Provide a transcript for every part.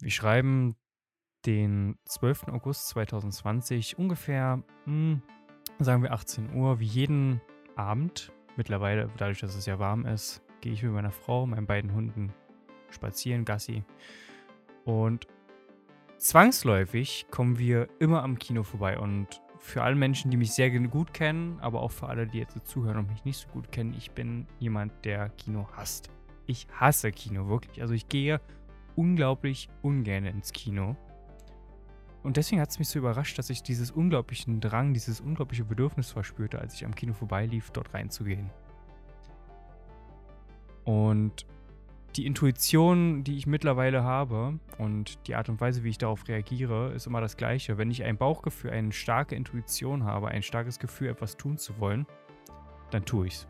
Wir schreiben den 12. August 2020, ungefähr, hm, sagen wir 18 Uhr, wie jeden Abend. Mittlerweile, dadurch, dass es ja warm ist, gehe ich mit meiner Frau, meinen beiden Hunden spazieren, Gassi. Und zwangsläufig kommen wir immer am Kino vorbei. Und für alle Menschen, die mich sehr gut kennen, aber auch für alle, die jetzt zuhören und mich nicht so gut kennen, ich bin jemand, der Kino hasst. Ich hasse Kino, wirklich. Also ich gehe unglaublich ungern ins Kino. Und deswegen hat es mich so überrascht, dass ich dieses unglaublichen Drang, dieses unglaubliche Bedürfnis verspürte, als ich am Kino vorbeilief, dort reinzugehen. Und die Intuition, die ich mittlerweile habe und die Art und Weise, wie ich darauf reagiere, ist immer das gleiche. Wenn ich ein Bauchgefühl, eine starke Intuition habe, ein starkes Gefühl, etwas tun zu wollen, dann tue ich es.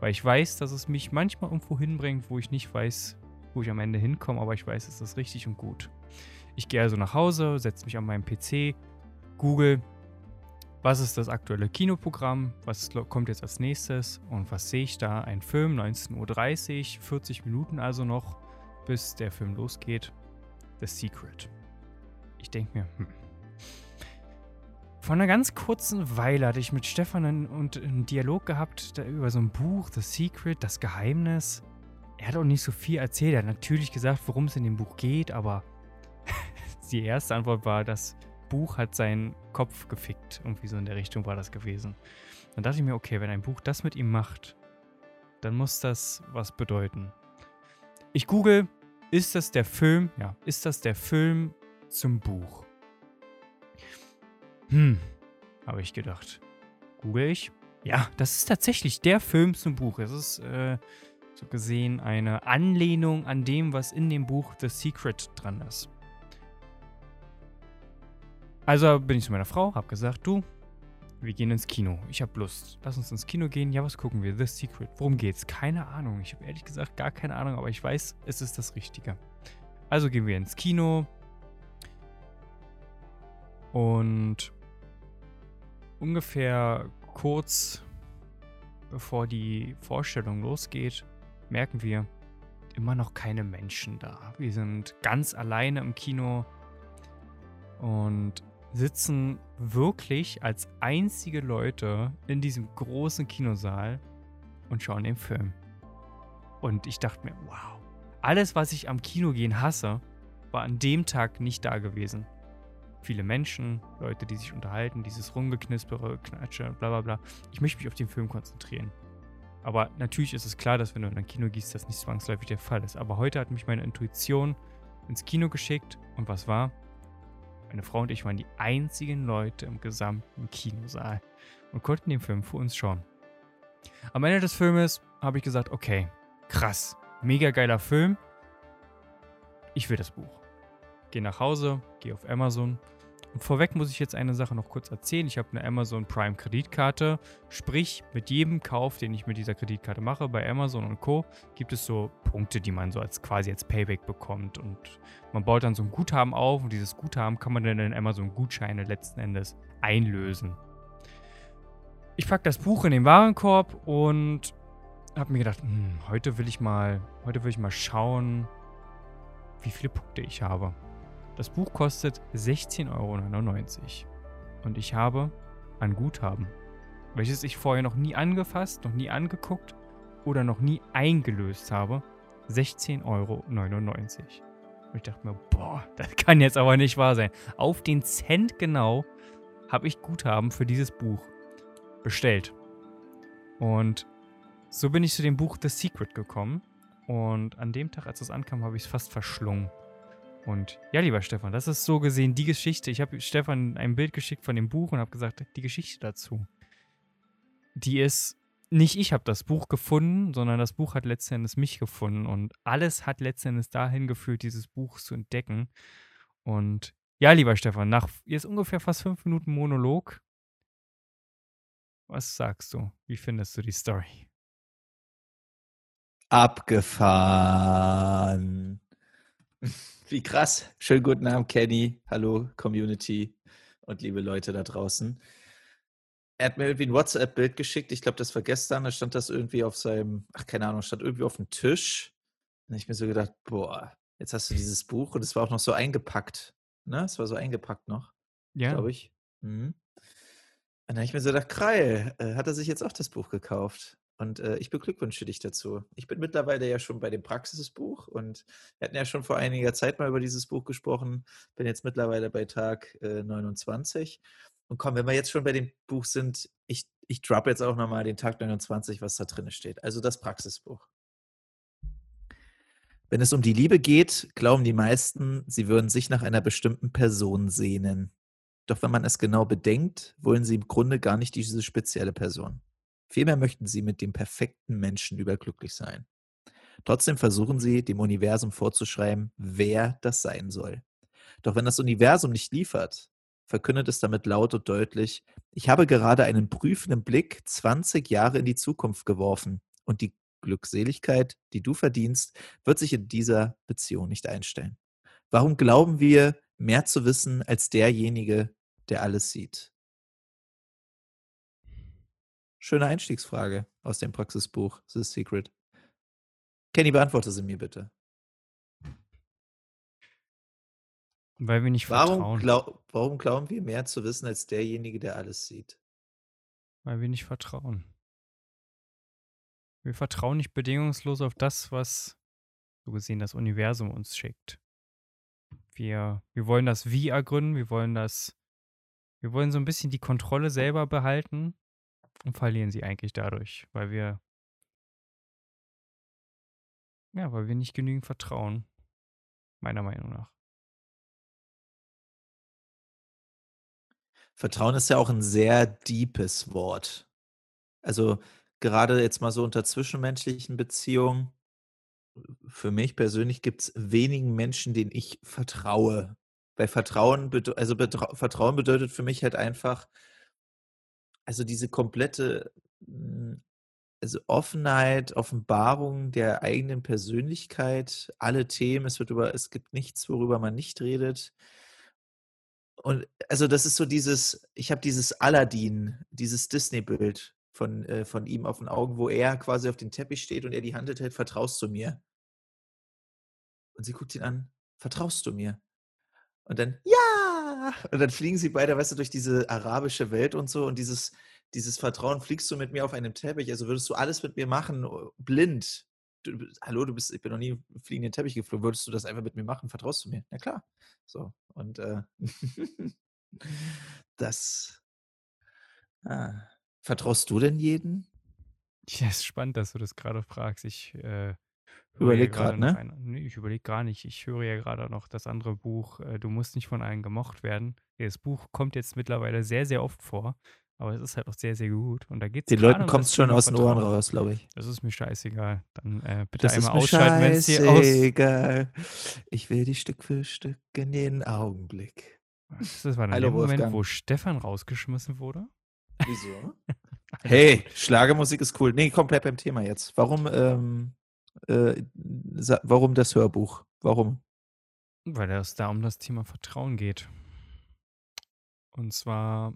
Weil ich weiß, dass es mich manchmal irgendwo hinbringt, wo ich nicht weiß, wo ich am Ende hinkomme, aber ich weiß, es ist richtig und gut. Ich gehe also nach Hause, setze mich an meinen PC, google, was ist das aktuelle Kinoprogramm, was kommt jetzt als nächstes und was sehe ich da? Ein Film, 19.30 Uhr, 40 Minuten also noch, bis der Film losgeht. The Secret. Ich denke mir, hm. Vor einer ganz kurzen Weile hatte ich mit Stefan einen, einen Dialog gehabt über so ein Buch, The Secret, das Geheimnis. Er hat auch nicht so viel erzählt. Er hat natürlich gesagt, worum es in dem Buch geht, aber die erste Antwort war, das Buch hat seinen Kopf gefickt. Irgendwie so in der Richtung war das gewesen. Dann dachte ich mir, okay, wenn ein Buch das mit ihm macht, dann muss das was bedeuten. Ich google, ist das der Film? Ja, ist das der Film zum Buch? Hm, habe ich gedacht. Google ich? Ja, das ist tatsächlich der Film zum Buch. Es ist äh, gesehen eine Anlehnung an dem, was in dem Buch The Secret dran ist. Also bin ich zu meiner Frau, hab gesagt, du, wir gehen ins Kino. Ich hab Lust. Lass uns ins Kino gehen. Ja, was gucken wir? The Secret. Worum geht's? Keine Ahnung. Ich habe ehrlich gesagt gar keine Ahnung, aber ich weiß, es ist das Richtige. Also gehen wir ins Kino. Und ungefähr kurz bevor die Vorstellung losgeht, merken wir immer noch keine Menschen da. Wir sind ganz alleine im Kino und sitzen wirklich als einzige Leute in diesem großen Kinosaal und schauen den Film. Und ich dachte mir, wow, alles, was ich am Kino gehen hasse, war an dem Tag nicht da gewesen. Viele Menschen, Leute, die sich unterhalten, dieses Rumgeknispere, Knatsche, bla bla bla. Ich möchte mich auf den Film konzentrieren. Aber natürlich ist es klar, dass wenn du in ein Kino gehst, das nicht zwangsläufig der Fall ist. Aber heute hat mich meine Intuition ins Kino geschickt und was war? Meine Frau und ich waren die einzigen Leute im gesamten Kinosaal und konnten den Film für uns schauen. Am Ende des Filmes habe ich gesagt, okay, krass, mega geiler Film. Ich will das Buch. Gehe nach Hause, gehe auf Amazon vorweg muss ich jetzt eine Sache noch kurz erzählen. Ich habe eine Amazon Prime Kreditkarte. Sprich, mit jedem Kauf, den ich mit dieser Kreditkarte mache, bei Amazon und Co., gibt es so Punkte, die man so als quasi als Payback bekommt. Und man baut dann so ein Guthaben auf und dieses Guthaben kann man dann in Amazon Gutscheine letzten Endes einlösen. Ich packe das Buch in den Warenkorb und habe mir gedacht, hm, heute will ich mal, heute will ich mal schauen, wie viele Punkte ich habe. Das Buch kostet 16,99 Euro. Und ich habe ein Guthaben, welches ich vorher noch nie angefasst, noch nie angeguckt oder noch nie eingelöst habe. 16,99 Euro. Und ich dachte mir, boah, das kann jetzt aber nicht wahr sein. Auf den Cent genau habe ich Guthaben für dieses Buch bestellt. Und so bin ich zu dem Buch The Secret gekommen. Und an dem Tag, als es ankam, habe ich es fast verschlungen. Und ja, lieber Stefan, das ist so gesehen die Geschichte. Ich habe Stefan ein Bild geschickt von dem Buch und habe gesagt, die Geschichte dazu. Die ist, nicht ich habe das Buch gefunden, sondern das Buch hat letztendlich mich gefunden. Und alles hat letztendlich dahin geführt, dieses Buch zu entdecken. Und ja, lieber Stefan, nach jetzt ungefähr fast fünf Minuten Monolog, was sagst du? Wie findest du die Story? Abgefahren. Wie krass. Schönen guten Abend, Kenny. Hallo, Community und liebe Leute da draußen. Er hat mir irgendwie ein WhatsApp-Bild geschickt. Ich glaube, das war gestern. Da stand das irgendwie auf seinem, ach, keine Ahnung, stand irgendwie auf dem Tisch. Und ich mir so gedacht, boah, Jetzt hast du dieses Buch und es war auch noch so eingepackt, ne? Es war so eingepackt noch, Ja. glaube ich. Mhm. Und dann habe ich mir so gedacht: „Krael, äh, hat er sich jetzt auch das Buch gekauft?“ Und, äh, ich beglückwünsche dich dazu. Ich bin mittlerweile ja schon bei dem Praxisbuch und wir hatten ja schon vor einiger Zeit mal über dieses Buch gesprochen. Bin jetzt mittlerweile bei Tag, äh, 29. Und komm, wenn wir jetzt schon bei dem Buch sind, ich ich droppe jetzt auch noch mal den Tag 29, was da drinne steht. Also das Praxisbuch. Wenn es um die Liebe geht, glauben die meisten, sie würden sich nach einer bestimmten Person sehnen. Doch wenn man es genau bedenkt, wollen sie im Grunde gar nicht diese spezielle Person. Vielmehr möchten sie mit dem perfekten Menschen überglücklich sein. Trotzdem versuchen sie, dem Universum vorzuschreiben, wer das sein soll. Doch wenn das Universum nicht liefert, verkündet es damit laut und deutlich, ich habe gerade einen prüfenden Blick 20 Jahre in die Zukunft geworfen und die Glückseligkeit, die du verdienst, wird sich in dieser Beziehung nicht einstellen. Warum glauben wir, mehr zu wissen als derjenige, der alles sieht? Schöne Einstiegsfrage aus dem Praxisbuch The Secret. Kenny, beantworte sie mir bitte. Weil wir nicht Warum, vertrauen. glaub, warum glauben wir, mehr zu wissen als derjenige, der alles sieht? Weil wir nicht vertrauen. Wir vertrauen nicht bedingungslos auf das, was so gesehen das Universum uns schickt. Wir, wir wollen das Wie ergründen, wir wollen das, wir wollen so ein bisschen die Kontrolle selber behalten und verlieren sie eigentlich dadurch, weil wir, ja, weil wir nicht genügend vertrauen, meiner Meinung nach. Vertrauen ist ja auch ein sehr deepes Wort. Also gerade jetzt mal so unter zwischenmenschlichen Beziehungen. Für mich persönlich gibt es wenigen Menschen, denen ich vertraue. Weil Vertrauen, also Vertrauen bedeutet für mich halt einfach also diese komplette, hm, also Offenheit, Offenbarung der eigenen Persönlichkeit, alle Themen, es wird über es gibt nichts, worüber man nicht redet. Und also das ist so dieses ich habe dieses Aladdin, dieses Disney-Bild von äh, von ihm auf den Augen, wo er quasi auf dem Teppich steht und er die Hand hält: „Vertraust du mir?“ Und sie guckt ihn an: „Vertraust du mir?“ Und dann: „Ja!“ Und dann fliegen sie beide, weißt du, durch diese arabische Welt und so und dieses dieses Vertrauen: „Fliegst du mit mir auf einem Teppich? Also, würdest du alles mit mir machen, o blind? Du hallo, du bist ich bin noch nie fliegenden Teppich geflogen. Würdest du das einfach mit mir machen? Vertraust du mir?“ „Ja klar.“ So und, äh, das ah. Vertraust du denn jeden? Ja, ist spannend, dass du das gerade fragst. Ich, äh, Überlege grade grad, noch ne? ein ne, ich überlege gar nicht. Ich höre ja gerade noch das andere Buch, äh, „Du musst nicht von allen gemocht werden.“ Das Buch kommt jetzt mittlerweile sehr, sehr oft vor, aber es ist halt auch sehr, sehr gut. Und da geht's Den Leuten um das kommt's schon aus den Ohren raus, glaube ich. Das ist mir scheißegal. Dann, äh, bitte Das ist einmal mir ausschalten, wenn's dir aus scheißegal. Ich will dich Stück für Stück in jeden Augenblick. Das war dann Hallo, der Moment, Wolfgang. wo Stefan rausgeschmissen wurde? Wieso? Hey. Schlagermusik ist cool. Ne, komm, bleib beim Thema jetzt. Warum, ähm, äh, warum das Hörbuch? Warum? Weil es da um das Thema Vertrauen geht. Und zwar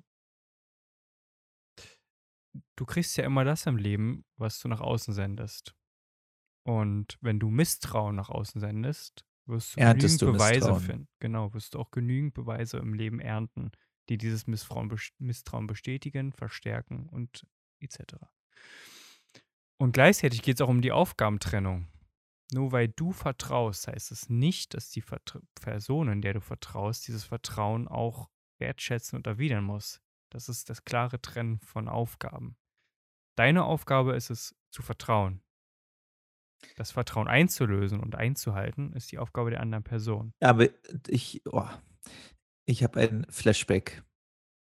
du kriegst ja immer das im Leben, was du nach außen sendest. Und wenn du Misstrauen nach außen sendest, wirst du Erntest genügend du Beweise Misstrauen? finden. Genau, wirst du auch genügend Beweise im Leben ernten, die dieses Missfrauen bes Misstrauen bestätigen, verstärken und et cetera. Und gleichzeitig geht's auch um die Aufgabentrennung. Nur weil du vertraust, heißt es nicht, dass die Vertr Person, der du vertraust, dieses Vertrauen auch wertschätzen und erwidern muss. Das ist das klare Trennen von Aufgaben. Deine Aufgabe ist es, zu vertrauen. Das Vertrauen einzulösen und einzuhalten, ist die Aufgabe der anderen Person. Aber ich oh, ich habe ein Flashback.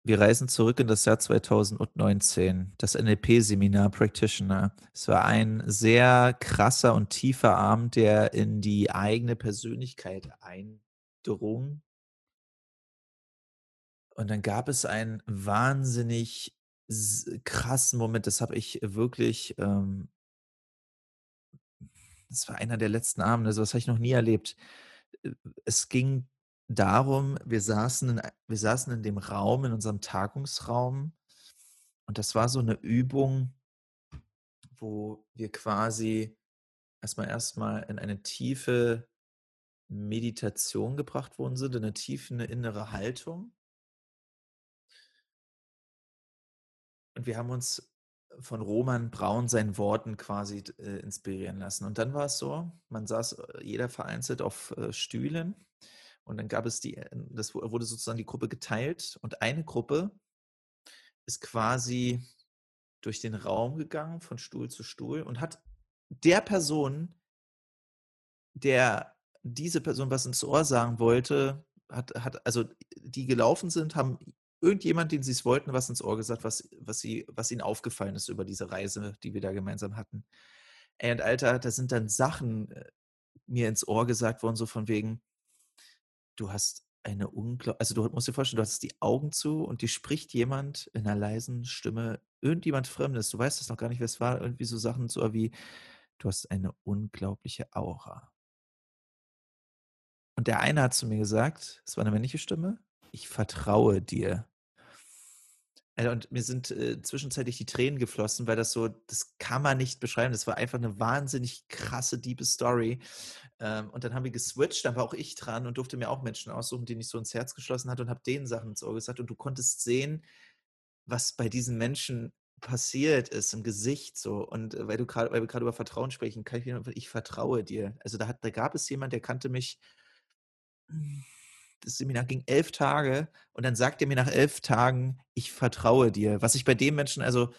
Wir reisen zurück in das Jahr 2019, das NLP-Seminar Practitioner. Es war ein sehr krasser und tiefer Abend, der in die eigene Persönlichkeit eindrung. Und dann gab es einen wahnsinnig krassen Moment, das habe ich wirklich, ähm das war einer der letzten Abende, so was habe ich noch nie erlebt. Äh, es ging darum, wir saßen in wir saßen in dem Raum, in unserem Tagungsraum und das war so 'ne Übung wo wir quasi erst mal erst mal in eine tiefe Meditation gebracht worden sind, in 'ne tiefe innere Haltung. Und wir haben uns von Roman Braun seinen Worten quasi äh, inspirieren lassen. Und dann war es so, man saß, äh, jeder vereinzelt auf, äh, Stühlen und dann gab es die äh, das wu wurde sozusagen die Gruppe geteilt und eine Gruppe ist quasi durch den Raum gegangen, von Stuhl zu Stuhl und hat der Person der diese Person was ins Ohr sagen wollte, hat hat also, die gelaufen sind, haben irgendjemand, den sie's wollten, was ins Ohr gesagt, was was sie was ihnen aufgefallen ist über diese Reise, die wir da gemeinsam hatten. Ey, und Alter, da sind dann Sachen, äh, mir ins Ohr gesagt worden, so von wegen du hast eine unglau also, du musst dir vorstellen, du hast die Augen zu und dir spricht jemand in 'ner leisen Stimme, irgendjemand Fremdes, du weißt es noch gar nicht, wer es war, irgendwie so Sachen so wie: „Du hast eine unglaubliche Aura.“ Und der eine hat zu mir gesagt, es war 'ne männliche Stimme: „Ich vertraue dir.“ Ey, und mir sind, äh, zwischenzeitlich die Tränen geflossen, weil das so das kann man nicht beschreiben. Das war einfach 'ne wahnsinnig krasse, diepe Story. Ähm, und dann haben wir geswitcht, dann war auch ich dran und durfte mir auch Menschen aussuchen, denen ich so ins Herz geschlossen hatte und habe denen Sachen ins Ohr gesagt. Und du konntest sehen, was bei diesen Menschen passiert ist im Gesicht so. Und, äh, weil du grad weil wir grade über Vertrauen sprechen, kann ich „Ich vertraue dir.“ Also, da hat da gab es jemand, der kannte mich das Seminar ging 11 Tage und dann sagt er mir nach 11 Tagen: „Ich vertraue dir.“ Was ich bei dem Menschen also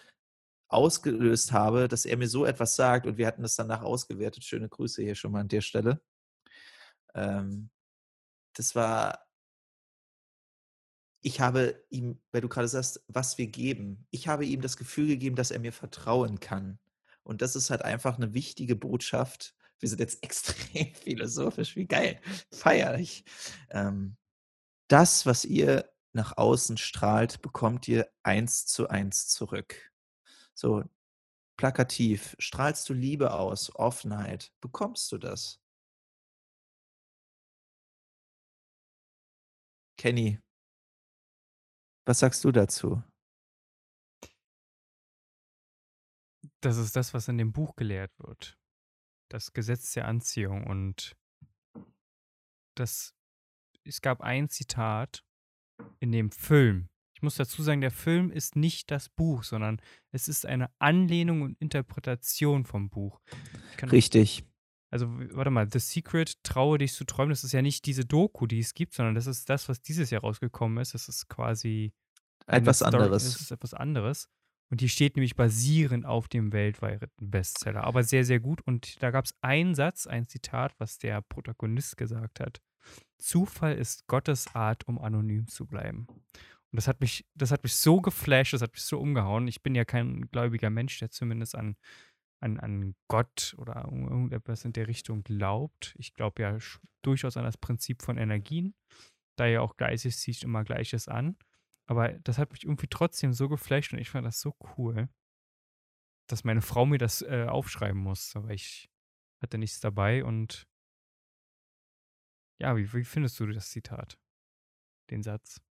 ausgelöst habe, dass er mir so etwas sagt und wir hatten das danach ausgewertet. Schöne Grüße hier schon mal an der Stelle. Ähm, das war ich habe ihm weil du grade sagst, was wir geben ich habe ihm das Gefühl gegeben, dass er mir vertrauen kann. Und das ist halt einfach 'ne wichtige Botschaft. Wir sind jetzt extrem philosophisch, wie geil, feiere ich. Ähm, das, was ihr nach außen strahlt, bekommt ihr 1:1 zurück. So plakativ. Strahlst du Liebe aus, Offenheit, bekommst du das. Kenny was sagst du dazu? Das ist das, was in dem Buch gelehrt wird. Das Gesetz der Anziehung und das es gab ein Zitat in dem Film. Ich muss dazu sagen, der Film ist nicht das Buch, sondern es ist eine Anlehnung und Interpretation vom Buch. Richtig. Also, warte mal, „The Secret: Traue dich zu träumen“, das ist ja nicht diese Doku, die es gibt, sondern das ist das, was dieses Jahr rausgekommen ist. Das ist quasi Etwas Story anderes. es ist etwas anderes. Und die steht nämlich basierend auf dem weltweiten Bestseller, aber sehr, sehr gut. Und da gab's einen Satz, ein Zitat, was der Protagonist gesagt hat: „Zufall ist Gottes Art, um anonym zu bleiben.“ Und das hat mich das hat mich so geflasht, das hat mich so umgehauen. Ich bin ja kein gläubiger Mensch, der zumindest an an an Gott oder irgend irgendetwas in der Richtung glaubt. Ich glaube ja durchaus an das Prinzip von Energien, da ja auch Gleiches zieht immer Gleiches an. Aber das hat mich irgendwie trotzdem so geflasht und ich fand das so cool dass meine Frau mir das, äh, aufschreiben musste, weil ich hatte nichts dabei und ja, wie wie findest du das Zitat, den Satz?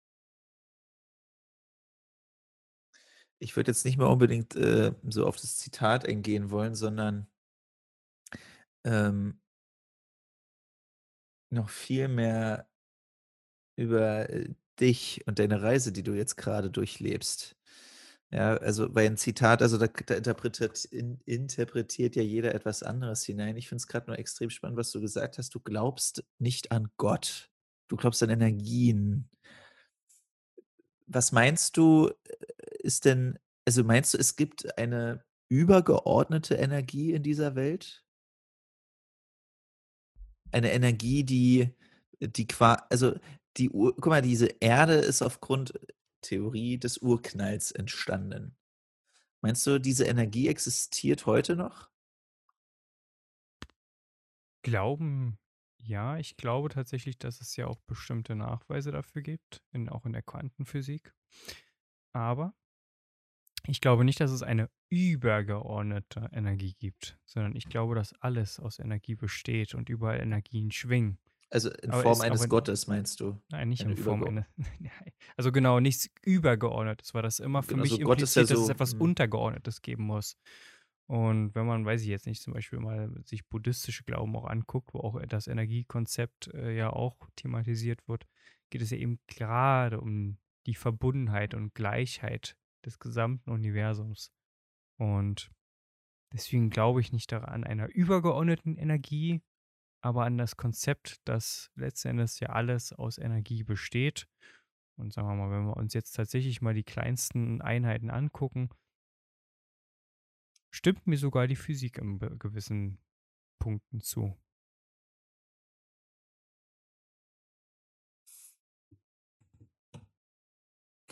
Ich würde jetzt nicht mal unbedingt, äh, so auf das Zitat eingehen wollen, sondern ähm noch viel mehr über, äh, dich und deine Reise, die du jetzt grade durchlebst. Ja, also, weil 'n Zitat also, da da interpretat in interpretiert ja jeder etwas anderes hinein. Ich finde es grad nur extrem spannend, was du gesagt hast. Du glaubst nicht an Gott. Du glaubst an Energien. Was meinst du, äh, ist denn also, meinst du, es gibt eine übergeordnete Energie in dieser Welt? Eine Energie, die die qua also, die Ur guck mal, diese Erde ist aufgrund Theorie des Urknalls entstanden. Meinst du, diese Energie existiert heute noch? Glauben, ja. Ich glaube tatsächlich, dass es ja auch bestimmte Nachweise dafür gibt, in auch in der Quantenphysik. Aber ich glaube nicht, dass es eine übergeordnete Energie gibt, sondern ich glaube, dass alles aus Energie besteht und überall Energien schwingen. Also, in Aber Form eines Gottes meinst du? nein, nicht Eine in Form nei also, genau, nichts Übergeordnetes, weil das immer für Genau, mich so Gott ist ja impliziert, dass es so etwas mhm. Untergeordnetes geben muss. Und wenn man, weiß ich jetzt nicht, zum Beispiel mal sich buddhistische Glauben auch anguckt, wo auch das Energiekonzept äh, ja auch thematisiert wird, geht es ja eben gerade um die Verbundenheit und Gleichheit des gesamten Universums. Und deswegen glaube ich nicht daran einer übergeordneten Energie, aber an das Konzept, dass letztendlich ja alles aus Energie besteht. Und sagen wir mal, wenn wir uns jetzt tatsächlich mal die kleinsten Einheiten angucken, stimmt mir sogar die Physik in gewissen Punkten zu.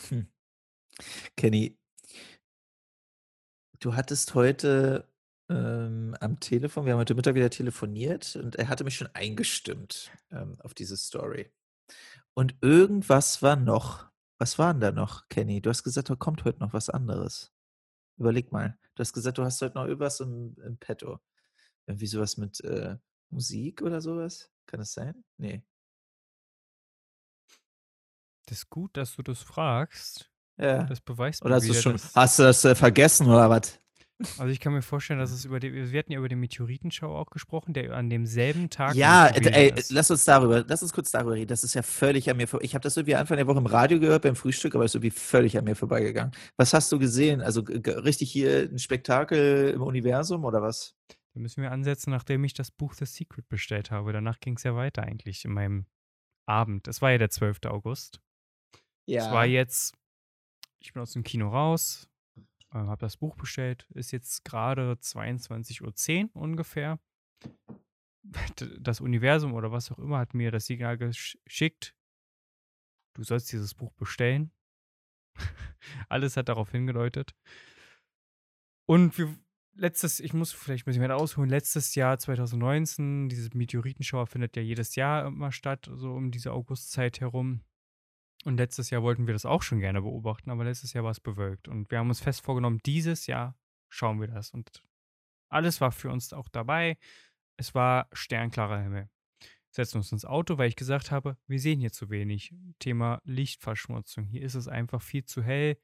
Hm. Kenny du hattest heute, ähm, am Telefon wir haben heute Mittag wieder telefoniert und er hatte mich schon eingestimmt, ähm, auf diese Story. Und irgendwas war noch. Was war 'n da noch, Kenny? Du hast gesagt, da kommt heute noch was anderes. Überleg mal. Du hast gesagt, du hast heute noch irgendwas im im Petto. Irgendwie so was mit, äh, Musik oder so was? Kann das sein? Ne. Das ist gut, dass du das fragst. Ja. Das beweist Oder hast wieder, schon hast du das, äh, vergessen oder was? Also, ich kann mir vorstellen, dass es über die wir hatten ja über den Meteoritenschauer auch gesprochen, der an demselben Tag Ja, ey, ist. lass uns darüber lass uns kurz darüber reden. Das ist ja völlig an mir vor ich habe das irgendwie Anfang der Woche im Radio gehört beim Frühstück, aber ist irgendwie völlig an mir vorbeigegangen. Was hast du gesehen? Also, richtig hier 'n Spektakel im Universum oder was? Da müssen wir ansetzen, nachdem ich das Buch „The Secret“ bestellt habe. Danach ging's ja weiter eigentlich in meinem Abend. Es war ja der 12. August. Es war Ja. jetzt ich bin aus'm Kino raus, äh, habe das Buch bestellt, ist jetzt grade 22:10 ungefähr. D das Universum oder was auch immer hat mir das Signal gesch schickt „Du sollst dieses Buch bestellen.“ Alles hat darauf hingedeutet. Und wir letztes ich muss vielleicht muss ich weiter ausholen. Letztes Jahr 2019, dieses Meteoritenschauer findet ja jedes Jahr immer statt, so um diese Augustzeit herum. Und letztes Jahr wollten wir das auch schon gerne beobachten, aber letztes Jahr war's bewölkt. Und wir haben uns fest vorgenommen, dieses Jahr schauen wir das. Und alles war für uns auch dabei. Es war sternklarer Himmel. Setzen uns ins Auto, weil ich gesagt habe: „Wir sehen hier zu wenig.“ Thema Lichtverschmutzung. Hier ist es einfach viel zu hell.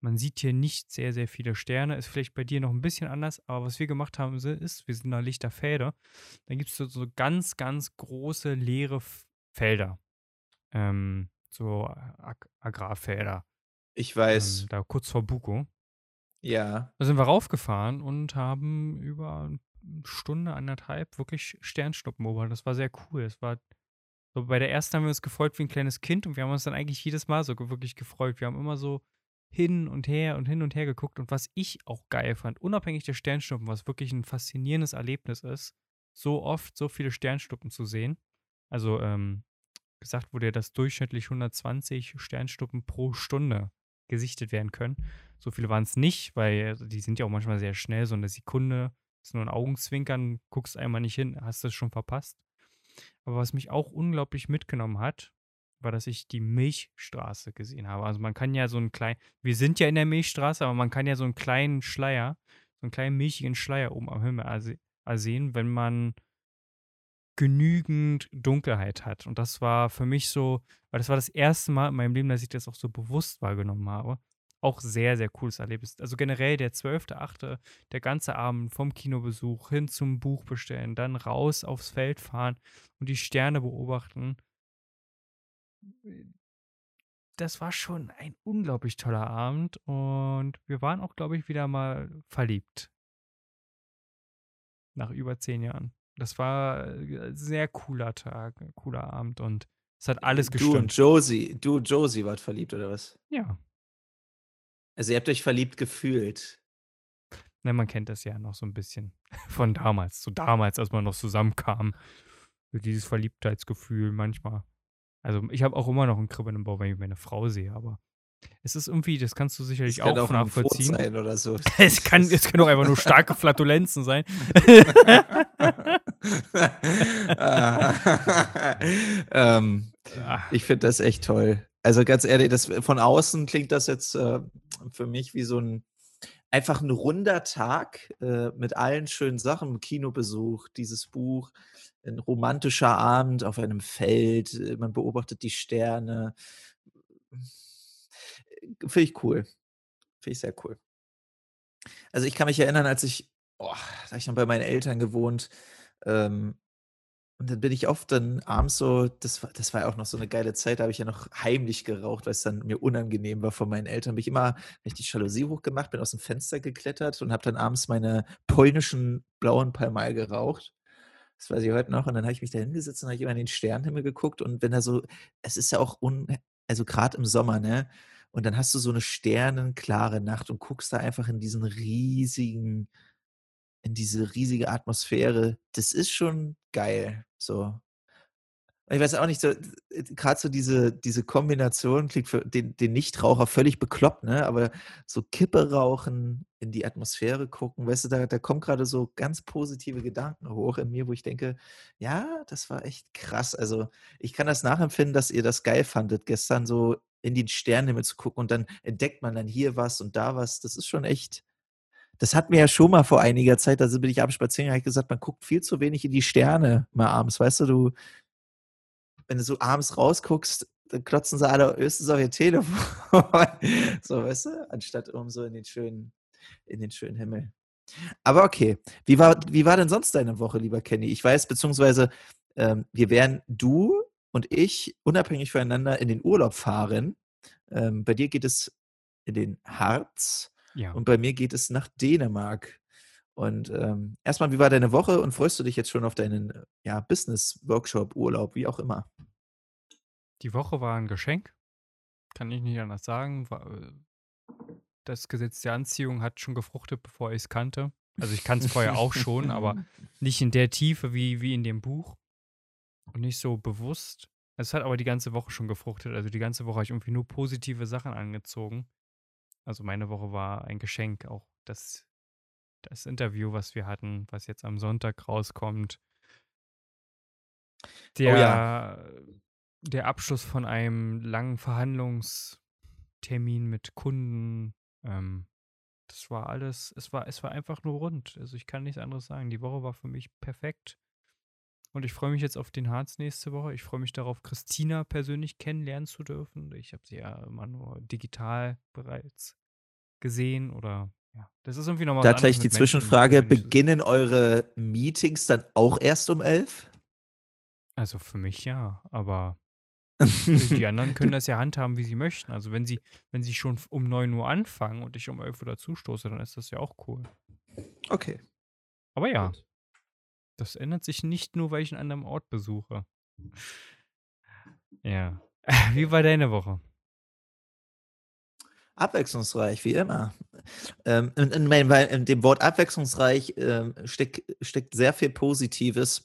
Man sieht hier nicht sehr, sehr viele Sterne. Ist vielleicht bei dir noch 'n bisschen anders, aber was wir gemacht haben ist, wir sind nach Lichterfelde. Da gibt's so so ganz, ganz große leere Felder. Ähm, so Ag Agrarfelder. Ich Ähm, weiß. da kurz vor Bukow. Ja. Da sind wir raufgefahren und haben über 'n Stunde, 1 1/2 wirklich Sternschnuppen beobachtet. Das war sehr cool. Es war so bei der ersten haben wir uns gefreut wie 'n kleines Kind und wir haben uns dann eigentlich jedes Mal so wirklich gefreut. Wir haben immer so hin und her und hin und her geguckt. Und was ich auch geil fand, unabhängig der Sternschnuppen, was wirklich 'n faszinierendes Erlebnis ist, so oft so viele Sternschnuppen zu sehen. Also, ähm, gesagt wurde dass durchschnittlich 120 Sternschnuppen pro Stunde gesichtet werden können. So viele waren's nicht, weil die sind ja auch manchmal sehr schnell, so 'ne Sekunde ist nur 'n Augenzwinkern, guckst einmal nicht hin, hast es schon verpasst. Aber was mich auch unglaublich mitgenommen hat, war, dass ich die Milchstraße gesehen habe. Also, man kann ja so 'n klei wir sind ja in der Milchstraße, aber man kann ja so 'n kleinen Schleier so 'n kleinen milchigen Schleier oben am Himmel erse ersehen, wenn man genügend Dunkelheit hat. Und das war für mich so weil das war das erste Mal in meinem Leben, dass ich das auch so bewusst wahrgenommen habe. Auch sehr, sehr cooles Erlebnis. Also, generell der 12.8., der ganze Abend vom Kinobesuch hin zum Buch bestellen, dann raus aufs Feld fahren und die Sterne beobachten. Das war schon ein unglaublich toller Abend und wir waren auch, glaube ich, wieder mal verliebt. Nach über 10 Jahren. Das war, äh, sehr cooler Tag, cooler Abend und es hat alles du und gestimmt. Josie du und Josie wart verliebt oder was? Ja. Also, ihr habt euch verliebt gefühlt? Ne, man kennt das ja noch so 'n bisschen von damals. So damals, als man noch zusammenkam. Dieses Verliebtheitsgefühl manchmal. Also, ich habe auch immer noch 'n Kribbeln im Bauch, wenn ich meine Frau sehe, aber es ist irgendwie das kannst du sicherlich auch auch nachvollziehen. sein oder so. Es kann es können auch einfach nur starke Flatulenzen sein. Ähm, Ah. ich finde das echt toll. Also, ganz ehrlich, das von außen klingt das jetzt, äh, für mich wie so 'n einfach 'n runder Tag, äh, mit allen schönen Sachen, Kinobesuch, dieses Buch, 'n romantischer Abend auf einem Feld, äh, man beobachtet die Sterne. Finde ich cool. Finde ich sehr cool. Also, ich kann mich erinnern, als ich oh, da habe ich noch bei meinen Eltern gewohnt. Ähm, und dann bin ich oft dann abends so das war das war ja auch noch so 'ne geile Zeit, da habe ich ja noch heimlich geraucht, weil's dann mir unangenehm war von meinen Eltern. Bin ich immer habe ich die Jalousie hochgemacht, bin aus'm Fenster geklettert und habe dann abends meine polnischen blauen Pall Mall geraucht. Das weiß ich heute noch. Und dann habe ich mich da hingesetzt und habe immer in den Sternenhimmel geguckt und wenn da so es ist ja auch un also grad im Sommer, ne? Und dann hast du so 'ne sternenklare Nacht und guckst da einfach in diesen riesigen in diese riesige Atmosphäre. Das ist schon geil, so. Ich weiß auch nicht, so grad so diese diese Kombination klingt für den den Nichtraucher völlig bekloppt, ne? Aber so Kippe rauchen, in die Atmosphäre gucken, weißt du, da da kommen grade so ganz positive Gedanken hoch in mir, wo ich denke: „Ja, das war echt krass.“ Also, ich kann das nachempfinden, dass ihr das geil fandet, gestern so in den Sternenhimmel zu gucken und dann entdeckt man dann hier was und da was. Das ist schon echt das hatten wir ja schon mal vor einiger Zeit, sind bin ich abends spazieren, habe ich gesagt: „Man guckt viel zu wenig in die Sterne mal abends.“ Weißt du, du wenn du so abends rausguckst, dann klotzen sie alle höchstens auf ihr Telefon, so, weißt du, anstatt um so in den schönen in den schönen Himmel. Aber okay, wie war wie war denn sonst deine Woche, lieber Kenny? Ich weiß beziehungsweise, ähm, wir werden du und ich unabhängig voneinander in den Urlaub fahren. Ähm, bei dir geht es in den Harz Ja. und bei mir geht es nach Dänemark. Und, ähm, erst mal, wie war deine Woche und freust du dich jetzt schon auf deinen, ja, Business-Workshop, Urlaub, wie auch immer? Die Woche war 'n Geschenk, kann ich nicht anders sagen, äh, das Gesetz der Anziehung hat schon gefruchtet, bevor ich's kannte. Also, ich kannte es vorher auch schon, aber nicht in der Tiefe wie wie in dem Buch und nicht so bewusst. Es hat aber die ganze Woche schon gefruchtet. Also, die ganze Woche habe ich irgendwie nur positive Sachen angezogen. Also, meine Woche war ein Geschenk, auch das das Interview, was wir hatten, was jetzt am Sonntag rauskommt. Oh ja. Der der Abschluss von einem langen Verhandlungstermin mit Kunden, ähm, das war alles es war es war einfach nur rund. Also, ich kann nichts anderes sagen. Die Woche war für mich perfekt und ich freue mich jetzt auf den Harz nächste Woche. Ich freue mich darauf, Christina persönlich kennenlernen zu dürfen. Ich habe sie ja immer nur digital bereits gesehen oder ja, das ist irgendwie noch mal Da gleich die Menschen Zwischenfrage: Beginnen eure Meetings dann auch erst um 11:00? Also, für mich ja, aber die anderen können das ja handhaben, wie sie möchten. Also, wenn sie wenn sie schon um 9:00 anfangen und ich um 11:00 dazustoße, dann ist das ja auch cool. Okay. Aber ja, Gut. Das ändert sich nicht nur, weil ich 'n anderen Ort besuche. Ja. Wie war deine Woche? Abwechslungsreich, wie immer. Ähm, in in weil in dem Wort abwechslungsreich, ähm, steck steckt sehr viel Positives.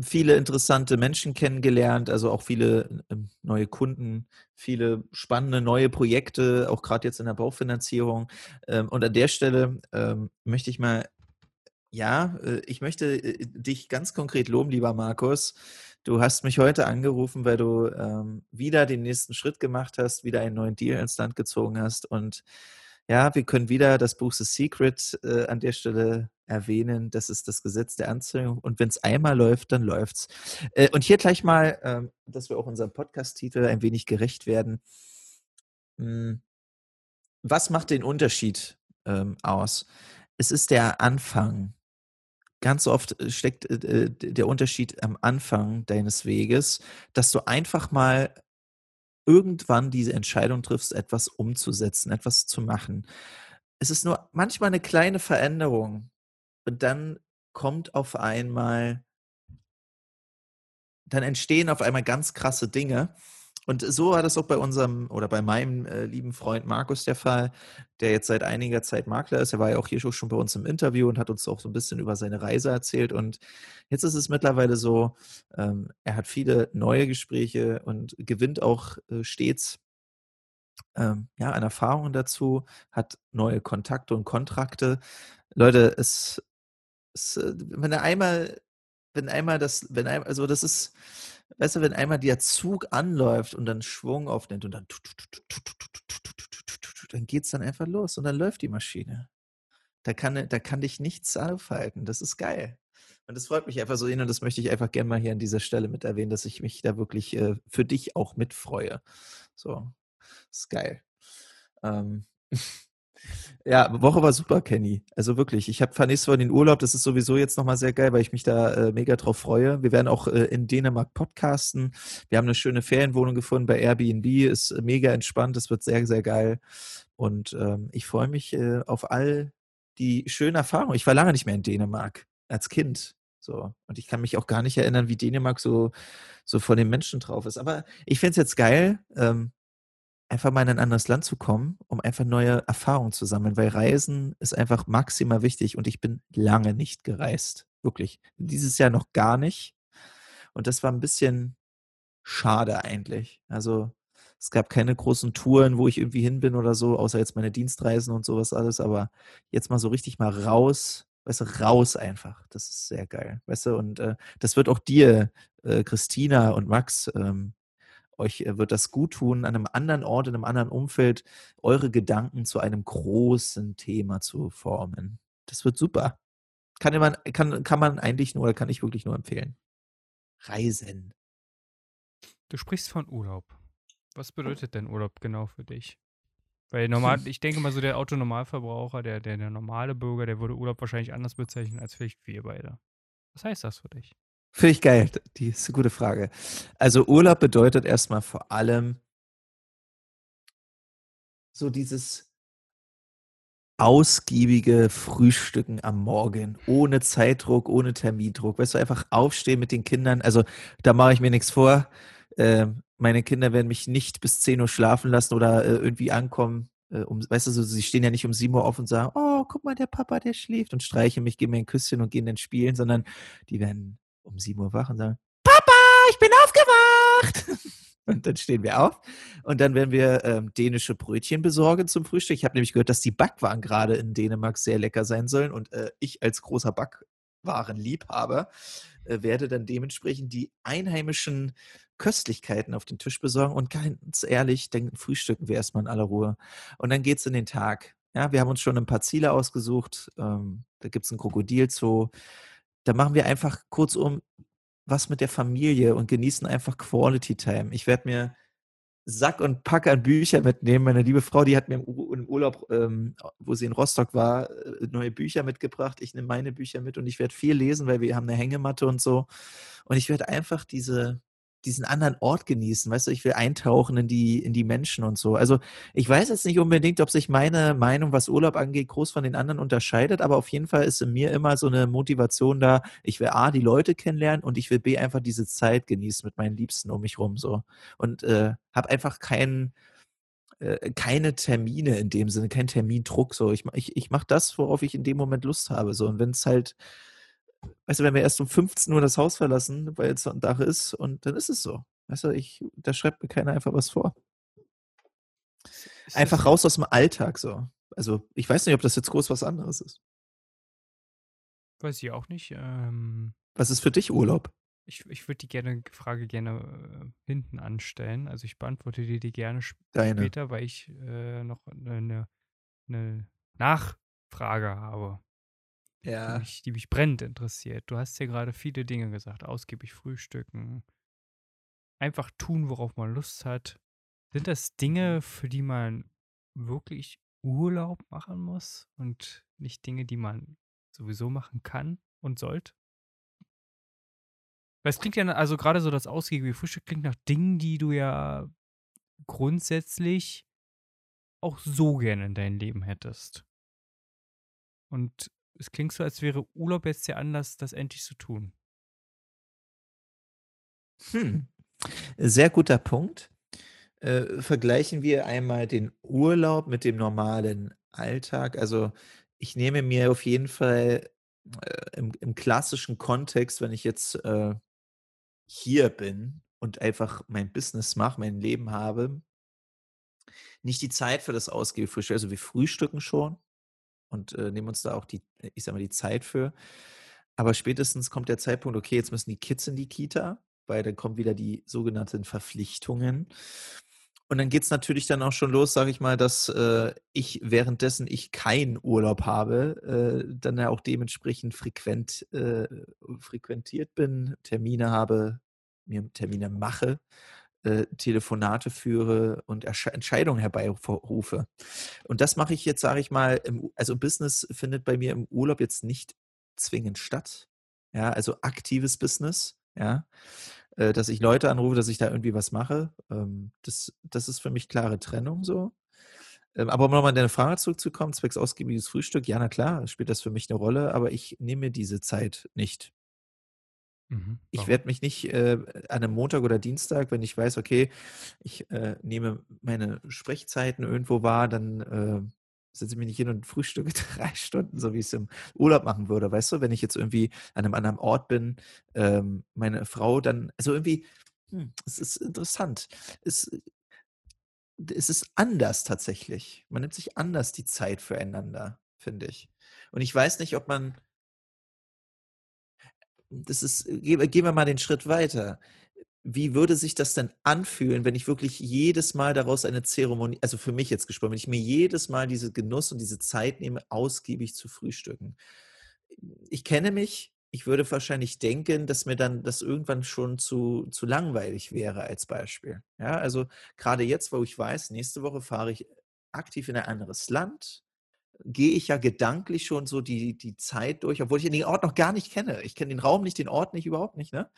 Viele interessante Menschen kennengelernt, also auch viele, ähm, neue Kunden, viele spannende neue Projekte, auch grad jetzt in der Baufinanzierung. Ähm, und an der Stelle, ähm, möchte ich mal ja, äh, ich möchte, äh, dich ganz konkret loben, lieber Markus. Du hast mich heute angerufen, weil du, ähm, wieder den nächsten Schritt gemacht hast, wieder einen neuen Deal ins Land gezogen hast. Und ja, wir können wieder das Buch „The Secret“, äh, an der Stelle erwähnen. Das ist das Gesetz der Anziehung und wenn's einmal läuft, dann läuft's. Äh, und hier gleich mal, ähm, dass wir auch unserem Podcast-Titel ein wenig gerecht werden. Hm was macht den Unterschied, ähm, aus? Es ist der Anfang. Ganz oft, äh, steckt, äh, der Unterschied am Anfang deines Weges, dass du einfach mal irgendwann diese Entscheidung triffst, etwas umzusetzen, etwas zu machen. Es ist nur manchmal 'ne kleine Veränderung und dann kommt auf einmal dann entstehen auf einmal ganz krasse Dinge. Und so war das auch bei unserem oder bei meinem, äh, lieben Freund Markus der Fall, der jetzt seit einiger Zeit Makler ist. Er war ja auch hier scho schon bei uns im Interview und hat uns auch so 'n bisschen über seine Reise erzählt. Und jetzt ist es mittlerweile so, ähm, er hat viele neue Gespräche und gewinnt auch, äh, stets ähm, ja, an Erfahrungen dazu, hat neue Kontakte und Kontrakte. Leute, es es äh, wenn er einmal wenn einmal das wenn ein also, das ist weißt du, wenn einmal der Zug anläuft und dann Schwung aufnimmt und dann dann geht's dann einfach los und dann läuft die Maschine. Da kann da kann dich nichts aufhalten. Das ist geil. Und das freut mich einfach so und das möchte ich einfach gern mal hier an dieser Stelle mit erwähnen, dass ich mich da wirklich, äh, für dich auch mit freue. So, ist geil. Ähm Ja, Woche war super, Kenny. Also wirklich. Ich habe nächste Woche den Urlaub. Das ist sowieso jetzt nochmal sehr geil, weil ich mich da äh, mega drauf freue. Wir werden auch äh, in Dänemark podcasten. Wir haben eine schöne Ferienwohnung gefunden bei Airbnb. Ist mega entspannt. Das wird sehr, sehr geil. Und ähm, ich freue mich äh, auf all die schönen Erfahrungen. Ich war lange nicht mehr in Dänemark als Kind. So. Und ich kann mich auch gar nicht erinnern, wie Dänemark so, so von den Menschen drauf ist. Aber ich finde es jetzt geil. Ähm, einfach mal in ein anderes Land zu kommen, um einfach neue Erfahrungen zu sammeln, weil Reisen ist einfach maximal wichtig und ich bin lange nicht gereist. Wirklich. Dieses Jahr noch gar nicht. Und das war ein bisschen schade eigentlich. Also es gab keine großen Touren, wo ich irgendwie hin bin oder so, außer jetzt meine Dienstreisen und sowas alles. Aber jetzt mal so richtig mal raus, weißt du, raus einfach. Das ist sehr geil. Weißt du, und äh, das wird auch dir, äh, Christina und Max, ähm, euch äh, wird das gut tun, an einem anderen Ort, in einem anderen Umfeld, eure Gedanken zu einem großen Thema zu formen. Das wird super. Kann man, kann, kann man eigentlich nur, oder kann ich wirklich nur empfehlen. Reisen. Du sprichst von Urlaub. Was bedeutet denn Urlaub genau für dich? Weil normal, ich denke mal so der Autonormalverbraucher, der, der, der normale Bürger, der würde Urlaub wahrscheinlich anders bezeichnen als vielleicht wir beide. Was heißt das für dich? Finde ich geil. Die ist eine gute Frage. Also Urlaub bedeutet erstmal vor allem so dieses ausgiebige Frühstücken am Morgen, ohne Zeitdruck, ohne Termindruck. Weißt du, einfach aufstehen mit den Kindern. Also da mache ich mir nichts vor. Äh, meine Kinder werden mich nicht bis 10 Uhr schlafen lassen oder äh, irgendwie ankommen. Äh, um, weißt du, so, sie stehen ja nicht um 7 Uhr auf und sagen, oh, guck mal, der Papa, der schläft und streichen mich, geben mir ein Küsschen und gehen dann spielen, sondern die werden um 7 Uhr wach und sagen, Papa, ich bin aufgewacht. Und dann stehen wir auf und dann werden wir ähm, dänische Brötchen besorgen zum Frühstück. Ich habe nämlich gehört, dass die Backwaren gerade in Dänemark sehr lecker sein sollen und äh, ich als großer Backwarenliebhaber äh, werde dann dementsprechend die einheimischen Köstlichkeiten auf den Tisch besorgen und ganz ehrlich, dann frühstücken wir erstmal in aller Ruhe. Und dann geht es in den Tag. Ja, wir haben uns schon ein paar Ziele ausgesucht. Ähm, da gibt es ein Krokodilzoo da machen wir einfach kurzum was mit der Familie und genießen einfach Quality Time. Ich werde mir Sack und Pack an Bücher mitnehmen. Meine liebe Frau, die hat mir im Urlaub, ähm, wo sie in Rostock war, äh, neue Bücher mitgebracht. Ich nehme meine Bücher mit und ich werde viel lesen, weil wir haben eine Hängematte und so. Und ich werde einfach diese, diesen anderen Ort genießen. Weißt du, ich will eintauchen in die, in die Menschen und so. Also ich weiß jetzt nicht unbedingt, ob sich meine Meinung, was Urlaub angeht, groß von den anderen unterscheidet, aber auf jeden Fall ist in mir immer so eine Motivation da. Ich will A, die Leute kennenlernen und ich will B, einfach diese Zeit genießen mit meinen Liebsten um mich rum so. Und äh, habe einfach keinen äh, keine Termine in dem Sinne, keinen Termindruck. So, ich, ich, ich mache das, worauf ich in dem Moment Lust habe. So, und wenn es halt weißt du, wenn wir erst um 15 Uhr das Haus verlassen, weil jetzt ein Dach ist, und dann ist es so. Weißt du, ich, da schreibt mir keiner einfach was vor. Einfach raus aus dem Alltag so. Also ich weiß nicht, ob das jetzt groß was anderes ist. Weiß ich auch nicht. Ähm, was ist für dich Urlaub? Ich, ich würde die gerne, Frage gerne äh, hinten anstellen. Also ich beantworte dir die gerne sp Deine. später, weil ich äh, noch eine, eine Nachfrage habe ja. die, mich, die mich brennend interessiert. Du hast ja gerade viele Dinge gesagt. Ausgiebig frühstücken. Einfach tun, worauf man Lust hat. Sind das Dinge, mhm. für die man wirklich Urlaub machen muss und nicht Dinge, die man sowieso machen kann und sollte? Weil es klingt ja, also gerade so das ausgiebige Frühstück klingt nach Dingen, die du ja grundsätzlich auch so gerne in deinem Leben hättest. Und es klingt so, als wäre Urlaub jetzt der Anlass, das endlich zu tun. Hm. Sehr guter Punkt. Äh, vergleichen wir einmal den Urlaub mit dem normalen Alltag. Also ich nehme mir auf jeden Fall äh, im, im, klassischen Kontext, wenn ich jetzt äh, hier bin und einfach mein Business mache, mein Leben habe, nicht die Zeit für das Ausgehfrühstück. Also wir frühstücken schon, und äh, nehmen uns da auch die, ich sag mal, die Zeit für. Aber spätestens kommt der Zeitpunkt, okay, jetzt müssen die Kids in die Kita, weil dann kommen wieder die sogenannten Verpflichtungen. Und dann geht es natürlich dann auch schon los, sage ich mal, dass äh, ich währenddessen ich keinen Urlaub habe, äh, dann ja auch dementsprechend frequent äh, frequentiert bin, Termine habe, mir Termine mache äh, Telefonate führe und Ersch Entscheidungen herbeirufe. Und das mache ich jetzt, sage ich mal, im, also Business findet bei mir im Urlaub jetzt nicht zwingend statt. Ja, also aktives Business, ja, äh, dass ich Leute anrufe, dass ich da irgendwie was mache. Ähm, das, das ist für mich klare Trennung so. Ähm, aber um nochmal an deine Frage zurückzukommen, zwecks ausgiebiges Frühstück, ja, na klar, spielt das für mich eine Rolle, aber ich nehme diese Zeit nicht. Mhm. Ich werde mich nicht äh, an einem Montag oder Dienstag, wenn ich weiß, okay, ich äh, nehme meine Sprechzeiten irgendwo wahr, dann äh, setze ich mich nicht hin und frühstücke drei Stunden, so wie ich es im Urlaub machen würde. Weißt du, wenn ich jetzt irgendwie an einem anderen Ort bin, ähm, meine Frau dann, also irgendwie, hm, es ist interessant. Es, es ist anders tatsächlich. Man nimmt sich anders die Zeit füreinander, finde ich. Und ich weiß nicht, ob man das ist, ge gehen wir mal den Schritt weiter. Wie würde sich das denn anfühlen, wenn ich wirklich jedes Mal daraus eine Zeremonie, also für mich jetzt gesprochen, wenn ich mir jedes Mal diese Genuss und diese Zeit nehme, ausgiebig zu frühstücken? Ich kenne mich, ich würde wahrscheinlich denken, dass mir dann das irgendwann schon zu, zu langweilig wäre als Beispiel. Ja, also gerade jetzt, wo ich weiß, nächste Woche fahre ich aktiv in ein anderes Land, gehe ich ja gedanklich schon so die, die Zeit durch, obwohl ich den Ort noch gar nicht kenne. Ich kenne den Raum nicht, den Ort nicht, überhaupt nicht. Ne?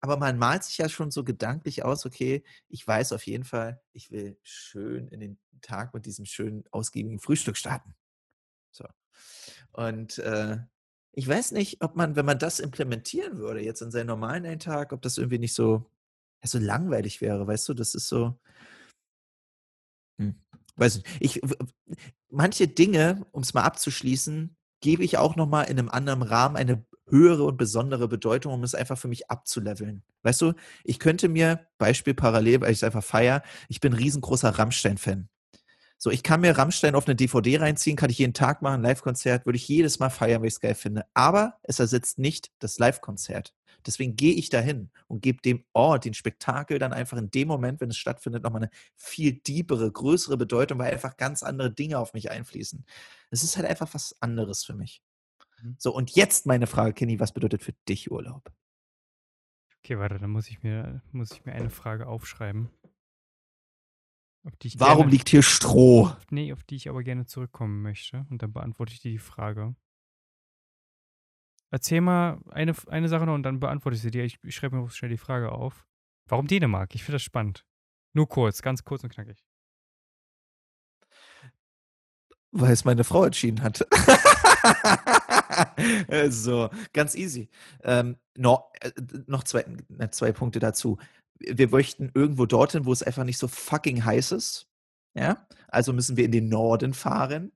Aber man malt sich ja schon so gedanklich aus, okay, ich weiß auf jeden Fall, ich will schön in den Tag mit diesem schönen, ausgiebigen Frühstück starten. So. Und äh, ich weiß nicht, ob man, wenn man das implementieren würde, jetzt in seinen normalen Tag, ob das irgendwie nicht so, ja, so langweilig wäre, weißt du? Das ist so. Hm. Weiß nicht. Ich, manche Dinge, um es mal abzuschließen, gebe ich auch noch mal in einem anderen Rahmen eine höhere und besondere Bedeutung, um es einfach für mich abzuleveln. Weißt du, ich könnte mir, Beispiel parallel, weil ich es einfach feier, ich bin riesengroßer Rammstein-Fan. So, ich kann mir Rammstein auf eine DVD reinziehen, kann ich jeden Tag machen, Live-Konzert, würde ich jedes Mal feiern, weil ich es geil finde. Aber es ersetzt nicht das Live-Konzert. Deswegen gehe ich dahin und gebe dem Ort, den Spektakel dann einfach in dem Moment, wenn es stattfindet, nochmal eine viel diepere, größere Bedeutung, weil einfach ganz andere Dinge auf mich einfließen. Es ist halt einfach was anderes für mich. Mhm. So, und jetzt meine Frage, Kenny, was bedeutet für dich Urlaub? Okay, warte, dann muss ich mir, muss ich mir eine Frage aufschreiben. Auf Warum gerne, liegt hier Stroh? nee, auf die ich aber gerne zurückkommen möchte. Und dann beantworte ich dir die Frage. Erzähl mal eine, eine Sache noch und dann beantworte ich sie dir. Ich, ich schreibe mir schnell die Frage auf. Warum Dänemark? Ich finde das spannend. Nur kurz, ganz kurz und knackig. Weil es meine Frau entschieden hat. so, ganz easy. Ähm, no, äh, noch zwei, äh, zwei Punkte dazu. Wir möchten irgendwo dorthin, wo es einfach nicht so fucking heiß ist. Ja, also müssen wir in den Norden fahren.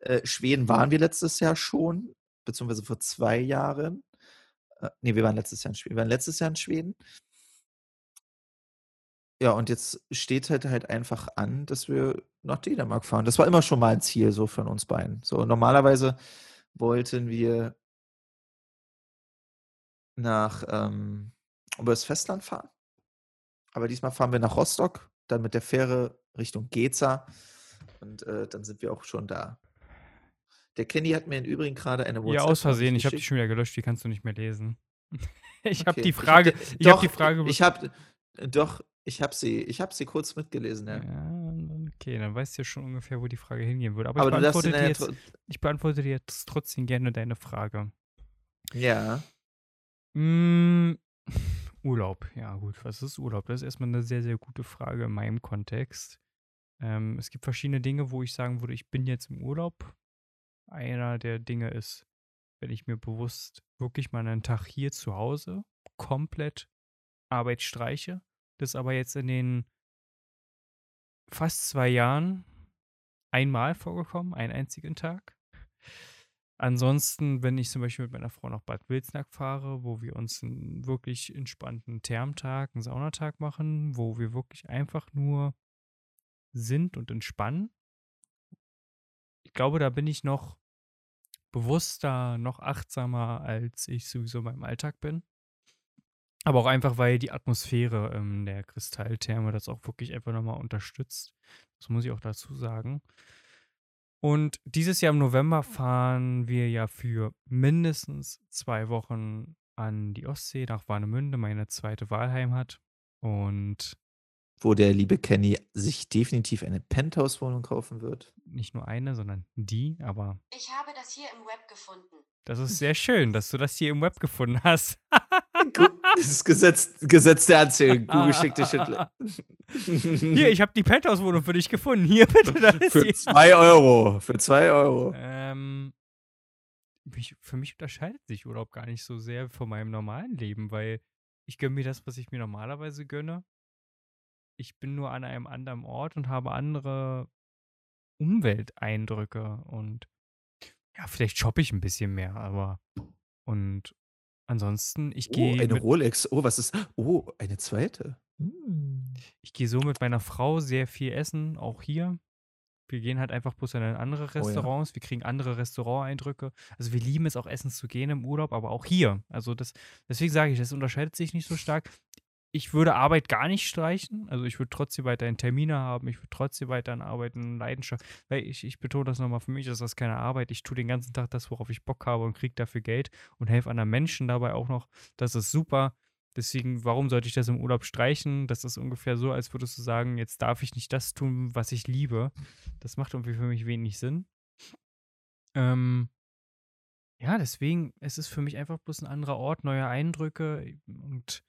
Äh, Schweden waren wir letztes Jahr schon, beziehungsweise vor zwei Jahren. Äh, nee, wir waren letztes Jahr in Schweden. Wir waren letztes Jahr in Schweden. Ja, und jetzt steht halt halt einfach an, dass wir nach Dänemark fahren. Das war immer schon mal ein Ziel so von uns beiden. So normalerweise wollten wir nach ähm, über das Festland fahren. Aber diesmal fahren wir nach Rostock, dann mit der Fähre Richtung Geza und äh, dann sind wir auch schon da. Der Kenny hat mir im Übrigen gerade eine Ja, aus Versehen. Ich habe die schon wieder gelöscht. Die kannst du nicht mehr lesen. ich habe Okay. die Ich hab Frage. die- Ich habe doch, die Frage. Ich habe doch, ich habe sie, ich habe sie kurz mitgelesen, ja. ja, okay, dann weißt du ja schon ungefähr, wo die Frage hingehen würde. Aber, Aber ich, beantworte dir jetzt, ich beantworte dir jetzt trotzdem gerne deine Frage. Ja. Mm, Urlaub. Ja, gut. Was ist Urlaub? Das ist erstmal eine sehr, sehr gute Frage in meinem Kontext. Ähm, es gibt verschiedene Dinge, wo ich sagen würde, ich bin jetzt im Urlaub. Einer der Dinge ist, wenn ich mir bewusst wirklich mal einen Tag hier zu Hause komplett Arbeit streiche. Das aber jetzt in den fast zwei Jahren einmal vorgekommen, einen einzigen Tag. Ansonsten, wenn ich zum Beispiel mit meiner Frau nach Bad Wilsnack fahre, wo wir uns einen wirklich entspannten Thermtag, einen Saunatag machen, wo wir wirklich einfach nur sind und entspannen. Glaube, da bin ich noch bewusster, noch achtsamer, als ich sowieso meinem Alltag bin. Aber auch einfach, weil die Atmosphäre ähm, der Kristalltherme das auch wirklich einfach nochmal unterstützt. Das muss ich auch dazu sagen. Und dieses Jahr im November fahren wir ja für mindestens zwei Wochen an die Ostsee nach Warnemünde, meine zweite Wahlheimat. Und wo der liebe Kenny sich definitiv eine Penthouse-Wohnung kaufen wird. Nicht nur eine, sondern die, aber Ich habe das hier im Web gefunden. das ist sehr schön, dass du das hier im Web gefunden hast. Das ist Gesetz Gesetz der Anziehung. Google schickt dir Schüttler. Hier, ich habe die Penthouse-Wohnung für dich gefunden. Hier, bitte, da ist Für sie. 2 Euro. Für 2 Euro. Ähm, mich, für mich unterscheidet sich Urlaub gar nicht so sehr von meinem normalen Leben, weil ich gönne mir das, was ich mir normalerweise gönne. Ich bin nur an einem anderen Ort und habe andere Umwelteindrücke und ja, vielleicht shoppe ich ein bisschen mehr, aber und ansonsten, ich Oh, gehe eine mit, Rolex. Oh, was ist Oh, eine zweite. Hm. ich gehe so mit meiner Frau sehr viel essen, auch hier. Wir gehen halt einfach bloß in andere Oh ja. Restaurants. Wir kriegen andere Restauranteindrücke. Also wir lieben es auch essen zu gehen im Urlaub, aber auch hier. Also das, deswegen sage ich, das unterscheidet sich nicht so stark. Ich würde Arbeit gar nicht streichen. Also ich würde trotzdem weiterhin Termine haben. Ich würde trotzdem weiterhin arbeiten, Leidenschaft. Weil ich, ich betone das nochmal, für mich ist das keine Arbeit. Ich tue den ganzen Tag das, worauf ich Bock habe und kriege dafür Geld und helfe anderen Menschen dabei auch noch. Das ist super. Deswegen, warum sollte ich das im Urlaub streichen? Das ist ungefähr so, als würdest du sagen, jetzt darf ich nicht das tun, was ich liebe. Das macht irgendwie für mich wenig Sinn. Ähm, ja, deswegen, es ist für mich einfach bloß ein anderer Ort, neue Eindrücke und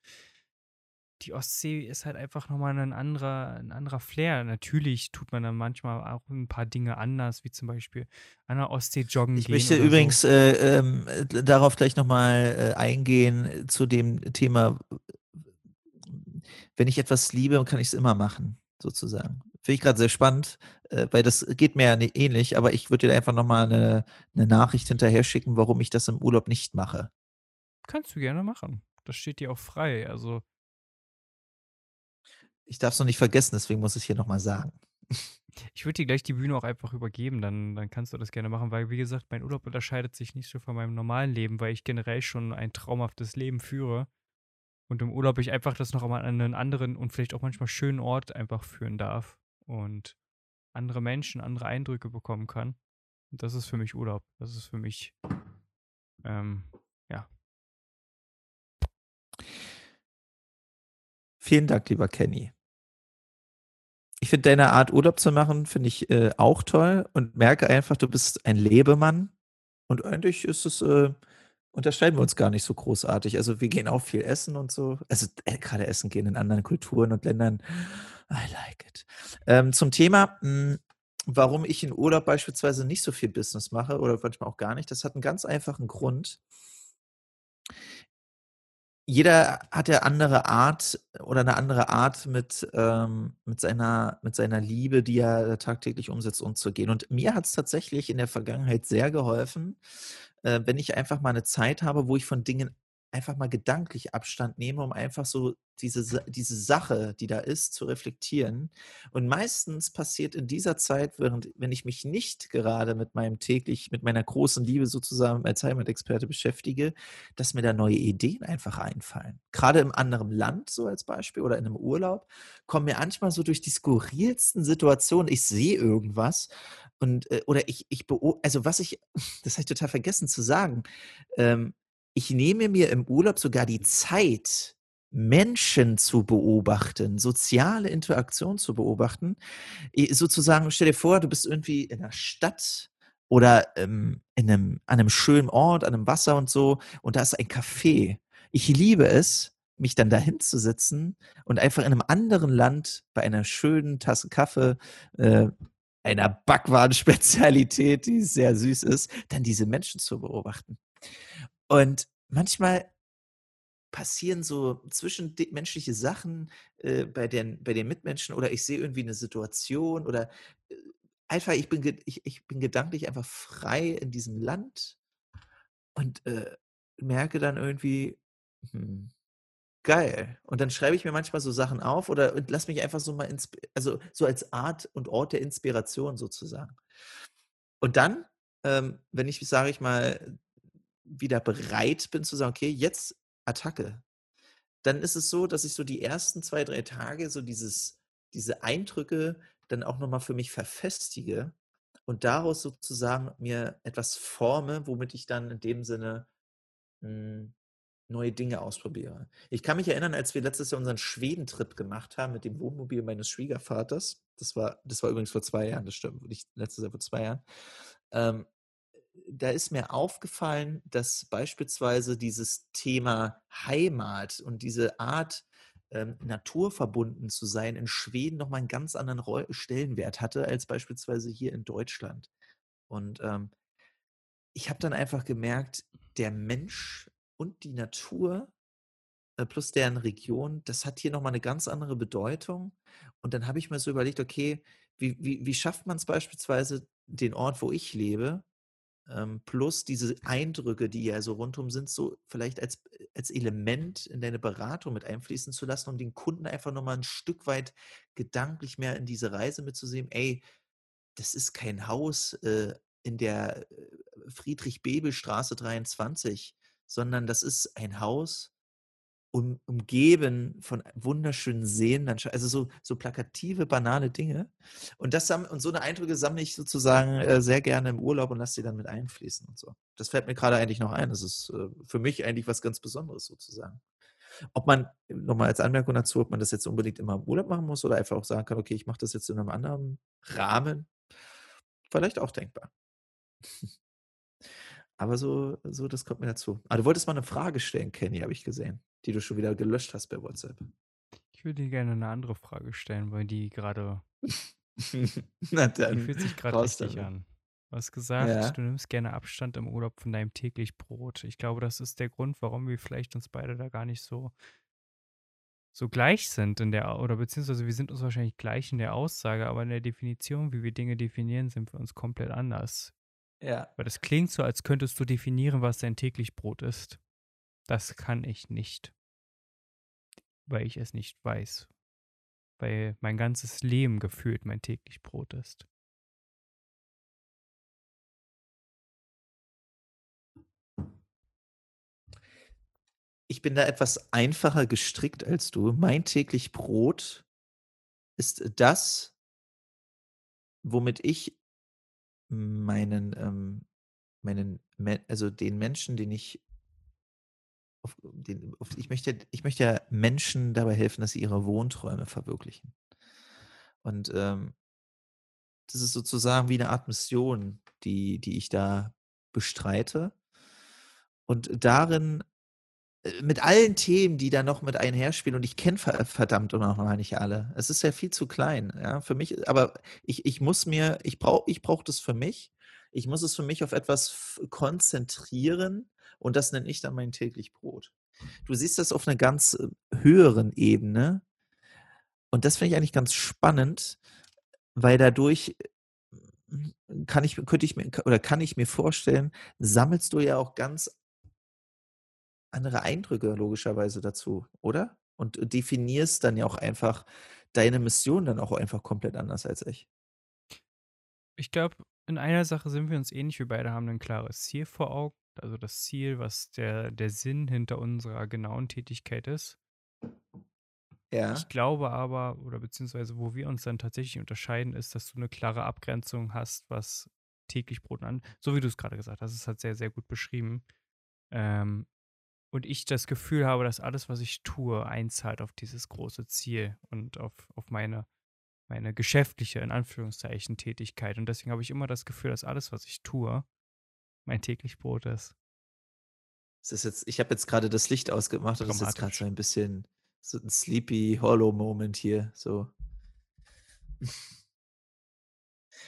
die Ostsee ist halt einfach nochmal ein anderer, ein anderer Flair. Natürlich tut man dann manchmal auch ein paar Dinge anders, wie zum Beispiel an der Ostsee joggen Ich gehen möchte oder so. übrigens äh, ähm, äh, darauf gleich nochmal äh, eingehen zu dem Thema, wenn ich etwas liebe, kann ich es immer machen, sozusagen. Finde ich gerade sehr spannend, äh, weil das geht mir ja ni- ähnlich, aber ich würde dir einfach nochmal eine, eine Nachricht hinterher schicken, warum ich das im Urlaub nicht mache. Kannst du gerne machen. Das steht dir auch frei. Also, Ich darf es noch nicht vergessen, deswegen muss ich es hier nochmal sagen. ich würde dir gleich die Bühne auch einfach übergeben, dann, dann kannst du das gerne machen, weil, wie gesagt, mein Urlaub unterscheidet sich nicht so von meinem normalen Leben, weil ich generell schon ein traumhaftes Leben führe. Und im Urlaub ich einfach das noch einmal an einen anderen und vielleicht auch manchmal schönen Ort einfach führen darf und andere Menschen, andere Eindrücke bekommen kann. Und das ist für mich Urlaub. Das ist für mich, ähm, ja. Vielen Dank, lieber Kenny. Ich finde deine Art, Urlaub zu machen, finde ich äh, auch toll und merke einfach, du bist ein Lebemann. Und eigentlich ist es, äh, unterscheiden wir uns gar nicht so großartig. Also wir gehen auch viel essen und so. Also äh, gerade essen gehen in anderen Kulturen und Ländern. I like it. Ähm, zum Thema, mh, warum ich in Urlaub beispielsweise nicht so viel Business mache oder manchmal auch gar nicht, das hat einen ganz einfachen Grund jeder hat ja andere Art oder eine andere Art mit, ähm, mit, seiner, mit seiner Liebe, die er tagtäglich umsetzt, umzugehen. Und mir hat es tatsächlich in der Vergangenheit sehr geholfen, äh, wenn ich einfach mal eine Zeit habe, wo ich von Dingen einfach mal gedanklich Abstand nehme, um einfach so diese, diese Sache, die da ist, zu reflektieren. Und meistens passiert in dieser Zeit, während, wenn ich mich nicht gerade mit meinem täglich, mit meiner großen Liebe sozusagen als Heimatexperte beschäftige, dass mir da neue Ideen einfach einfallen. Gerade im anderen Land, so als Beispiel, oder in einem Urlaub, kommen mir manchmal so durch die skurrilsten Situationen, ich sehe irgendwas und, äh, oder ich, ich beo- also was ich, das habe ich total vergessen zu sagen, ähm, ich nehme mir im Urlaub sogar die Zeit, Menschen zu beobachten, soziale Interaktion zu beobachten. Sozusagen, stell dir vor, du bist irgendwie in einer Stadt oder ähm, in einem, an einem schönen Ort, an einem Wasser und so, und da ist ein Café. Ich liebe es, mich dann dahin zu sitzen und einfach in einem anderen Land bei einer schönen Tasse Kaffee, äh, einer Backwaren-Spezialität, die sehr süß ist, dann diese Menschen zu beobachten. Und manchmal passieren so zwischenmenschliche Sachen äh, bei, den, bei den Mitmenschen oder ich sehe irgendwie eine Situation oder äh, einfach, ich bin, ich, ich bin gedanklich einfach frei in diesem Land und äh, merke dann irgendwie, hm, geil. Und dann schreibe ich mir manchmal so Sachen auf oder und lass mich einfach so mal, also so als Art und Ort der Inspiration sozusagen. Und dann, ähm, wenn ich, sage ich mal, wieder bereit bin zu sagen, okay, jetzt Attacke, dann ist es so, dass ich so die ersten zwei, drei Tage so dieses, diese Eindrücke dann auch nochmal für mich verfestige und daraus sozusagen mir etwas forme, womit ich dann in dem Sinne hm, neue Dinge ausprobiere. Ich kann mich erinnern, als wir letztes Jahr unseren Schwedentrip gemacht haben mit dem Wohnmobil meines Schwiegervaters. Das war, das war übrigens vor zwei Jahren, das stimmt, nicht letztes Jahr vor zwei Jahren. Ähm, da ist mir aufgefallen, dass beispielsweise dieses Thema Heimat und diese Art, ähm, naturverbunden zu sein, in Schweden nochmal einen ganz anderen Roll Stellenwert hatte als beispielsweise hier in Deutschland. Und ähm, ich habe dann einfach gemerkt, der Mensch und die Natur äh, plus deren Region, das hat hier nochmal eine ganz andere Bedeutung. Und dann habe ich mir so überlegt, okay, wie, wie, wie schafft man es beispielsweise, den Ort, wo ich lebe, plus diese Eindrücke, die ja so rundum sind, so vielleicht als, als Element in deine Beratung mit einfließen zu lassen, um den Kunden einfach nochmal ein Stück weit gedanklich mehr in diese Reise mitzusehen. Ey, das ist kein Haus äh, in der äh, Friedrich-Bebel-Straße 23, sondern das ist ein Haus, um, umgeben von wunderschönen Seen, also so, so plakative, banale Dinge. Und, das, und so eine Eindrücke sammle ich sozusagen äh, sehr gerne im Urlaub und lasse sie dann mit einfließen und so. Das fällt mir gerade eigentlich noch ein. Das ist äh, für mich eigentlich was ganz Besonderes sozusagen. Ob man, nochmal als Anmerkung dazu, ob man das jetzt unbedingt immer im Urlaub machen muss oder einfach auch sagen kann, okay, ich mache das jetzt in einem anderen Rahmen, vielleicht auch denkbar. Aber so, so, das kommt mir dazu. Ah, du wolltest mal eine Frage stellen, Kenny, habe ich gesehen die du schon wieder gelöscht hast bei WhatsApp. Ich würde dir gerne eine andere Frage stellen, weil die gerade. Na dann. Die fühlt sich gerade richtig damit. an. Du hast gesagt, Ja. du nimmst gerne Abstand im Urlaub von deinem täglich Brot. Ich glaube, das ist der Grund, warum wir vielleicht uns beide da gar nicht so so gleich sind in der oder beziehungsweise wir sind uns wahrscheinlich gleich in der Aussage, aber in der Definition, wie wir Dinge definieren, sind wir uns komplett anders. Ja. Weil das klingt so, als könntest du definieren, was dein täglich Brot ist. Das kann ich nicht. Weil ich es nicht weiß. Weil mein ganzes Leben gefühlt mein täglich Brot ist. Ich bin da etwas einfacher gestrickt als du. Mein täglich Brot ist das, womit ich meinen, ähm, meinen, Me also den Menschen, den ich auf den auf ich möchte ich möchte ja Menschen dabei helfen, dass sie ihre Wohnträume verwirklichen. Und, ähm das ist sozusagen wie eine Art Mission, die die ich da bestreite. Und darin mit allen Themen, die da noch mit einherspielen und ich kenne ver verdammt noch mal nicht alle. Es ist ja viel zu klein, ja, für mich aber ich ich muss mir ich brauche ich brauche das für mich. Ich muss es für mich auf etwas konzentrieren und das nenne ich dann mein täglich Brot. Du siehst das auf einer ganz, äh, höheren Ebene und das finde ich eigentlich ganz spannend, weil dadurch, hm, kann ich könnte ich mir oder kann ich mir vorstellen, sammelst du ja auch ganz andere Eindrücke logischerweise dazu, oder? Und definierst dann ja auch einfach deine Mission dann auch einfach komplett anders als ich. Ich glaube, in einer Sache sind wir uns ähnlich. Wir beide haben ein klares Ziel vor Augen. Also das Ziel, was der, der Sinn hinter unserer genauen Tätigkeit ist. Ja. Ich glaube aber, oder beziehungsweise wo wir uns dann tatsächlich unterscheiden, ist, dass du eine klare Abgrenzung hast, was täglich Brot an, so wie du es gerade gesagt hast, es hat sehr, sehr gut beschrieben. Ähm, und ich das Gefühl habe, dass alles, was ich tue, einzahlt auf dieses große Ziel und auf, auf meine, meine geschäftliche, in Anführungszeichen, Tätigkeit. Und deswegen habe ich immer das Gefühl, dass alles, was ich tue, mein täglich Brot ist. Es ist jetzt, ich habe jetzt gerade das Licht ausgemacht und es ist jetzt gerade so ein bisschen so ein sleepy hollow Moment hier, so.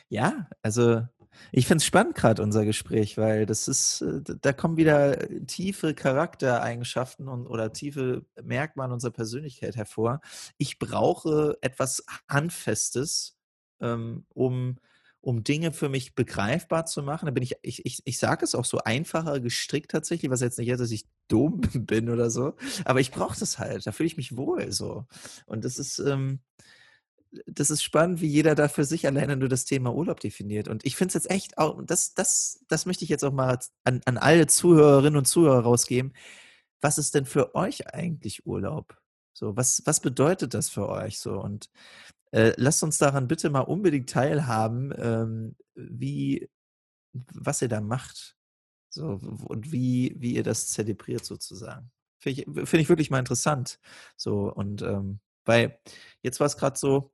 Ja, also ich finde es spannend gerade unser Gespräch, weil das ist, äh, da kommen wieder tiefe Charaktereigenschaften und oder tiefe Merkmale unserer Persönlichkeit hervor. Ich brauche etwas Handfestes, ähm, um um Dinge für mich begreifbar zu machen. Da bin ich ich ich ich sage es auch so einfacher gestrickt tatsächlich, was jetzt nicht heißt, dass ich dumm bin oder so, aber ich brauche das halt. Da fühle ich mich wohl so. Und das ist, ähm das ist spannend, wie jeder da für sich alleine nur das Thema Urlaub definiert. Und ich finde es jetzt echt auch, das, das, das möchte ich jetzt auch mal an, an alle Zuhörerinnen und Zuhörer rausgeben. Was ist denn für euch eigentlich Urlaub? So, was, was bedeutet das für euch so? Und äh, lasst uns daran bitte mal unbedingt teilhaben, ähm, wie, was ihr da macht. So, und wie, wie ihr das zelebriert sozusagen. Finde ich, find ich wirklich mal interessant. So, und ähm, weil jetzt war es gerade so,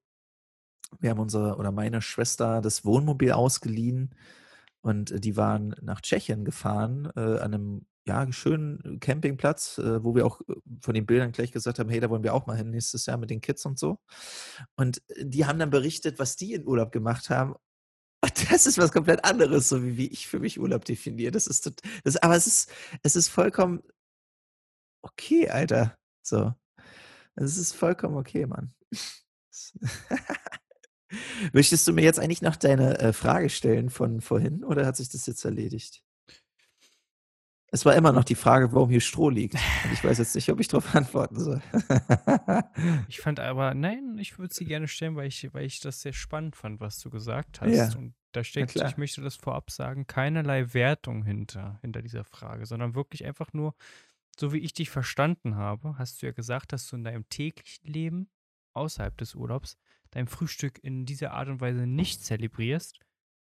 wir haben unsere oder meine Schwester das Wohnmobil ausgeliehen und die waren nach Tschechien gefahren, äh, an einem ja, schönen Campingplatz, äh, wo wir auch äh, von den Bildern gleich gesagt haben, hey, da wollen wir auch mal hin nächstes Jahr mit den Kids und so. Und die haben dann berichtet, was die in Urlaub gemacht haben. Das ist was komplett anderes, so wie, wie ich für mich Urlaub definiere. Das ist, das, aber es ist, es ist vollkommen okay, Alter. So. Es ist vollkommen okay, Mann. Möchtest du mir jetzt eigentlich noch deine äh, Frage stellen von vorhin oder hat sich das jetzt erledigt? Es war immer noch die Frage, warum hier Stroh liegt. Und ich weiß jetzt nicht, ob ich darauf antworten soll. ich fand aber, nein, ich würde sie gerne stellen, weil ich, weil ich das sehr spannend fand, was du gesagt hast. Ja. Und da steckt, ich möchte das vorab sagen, keinerlei Wertung hinter, hinter dieser Frage, sondern wirklich einfach nur, so wie ich dich verstanden habe, hast du ja gesagt, dass du in deinem täglichen Leben außerhalb des Urlaubs dein Frühstück in dieser Art und Weise nicht zelebrierst,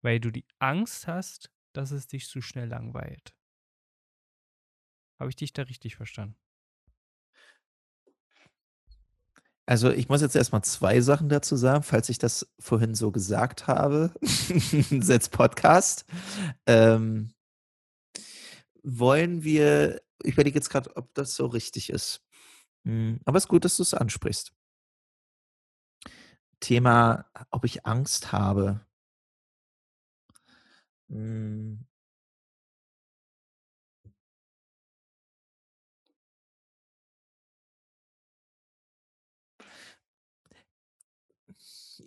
weil du die Angst hast, dass es dich zu schnell langweilt. Habe ich dich da richtig verstanden? Also ich muss jetzt erstmal zwei Sachen dazu sagen, falls ich das vorhin so gesagt habe. Setz Podcast. Ähm, wollen wir, ich überlege jetzt gerade, ob das so richtig ist. Hm, aber es ist gut, dass du es ansprichst. Thema, ob ich Angst habe. Hm.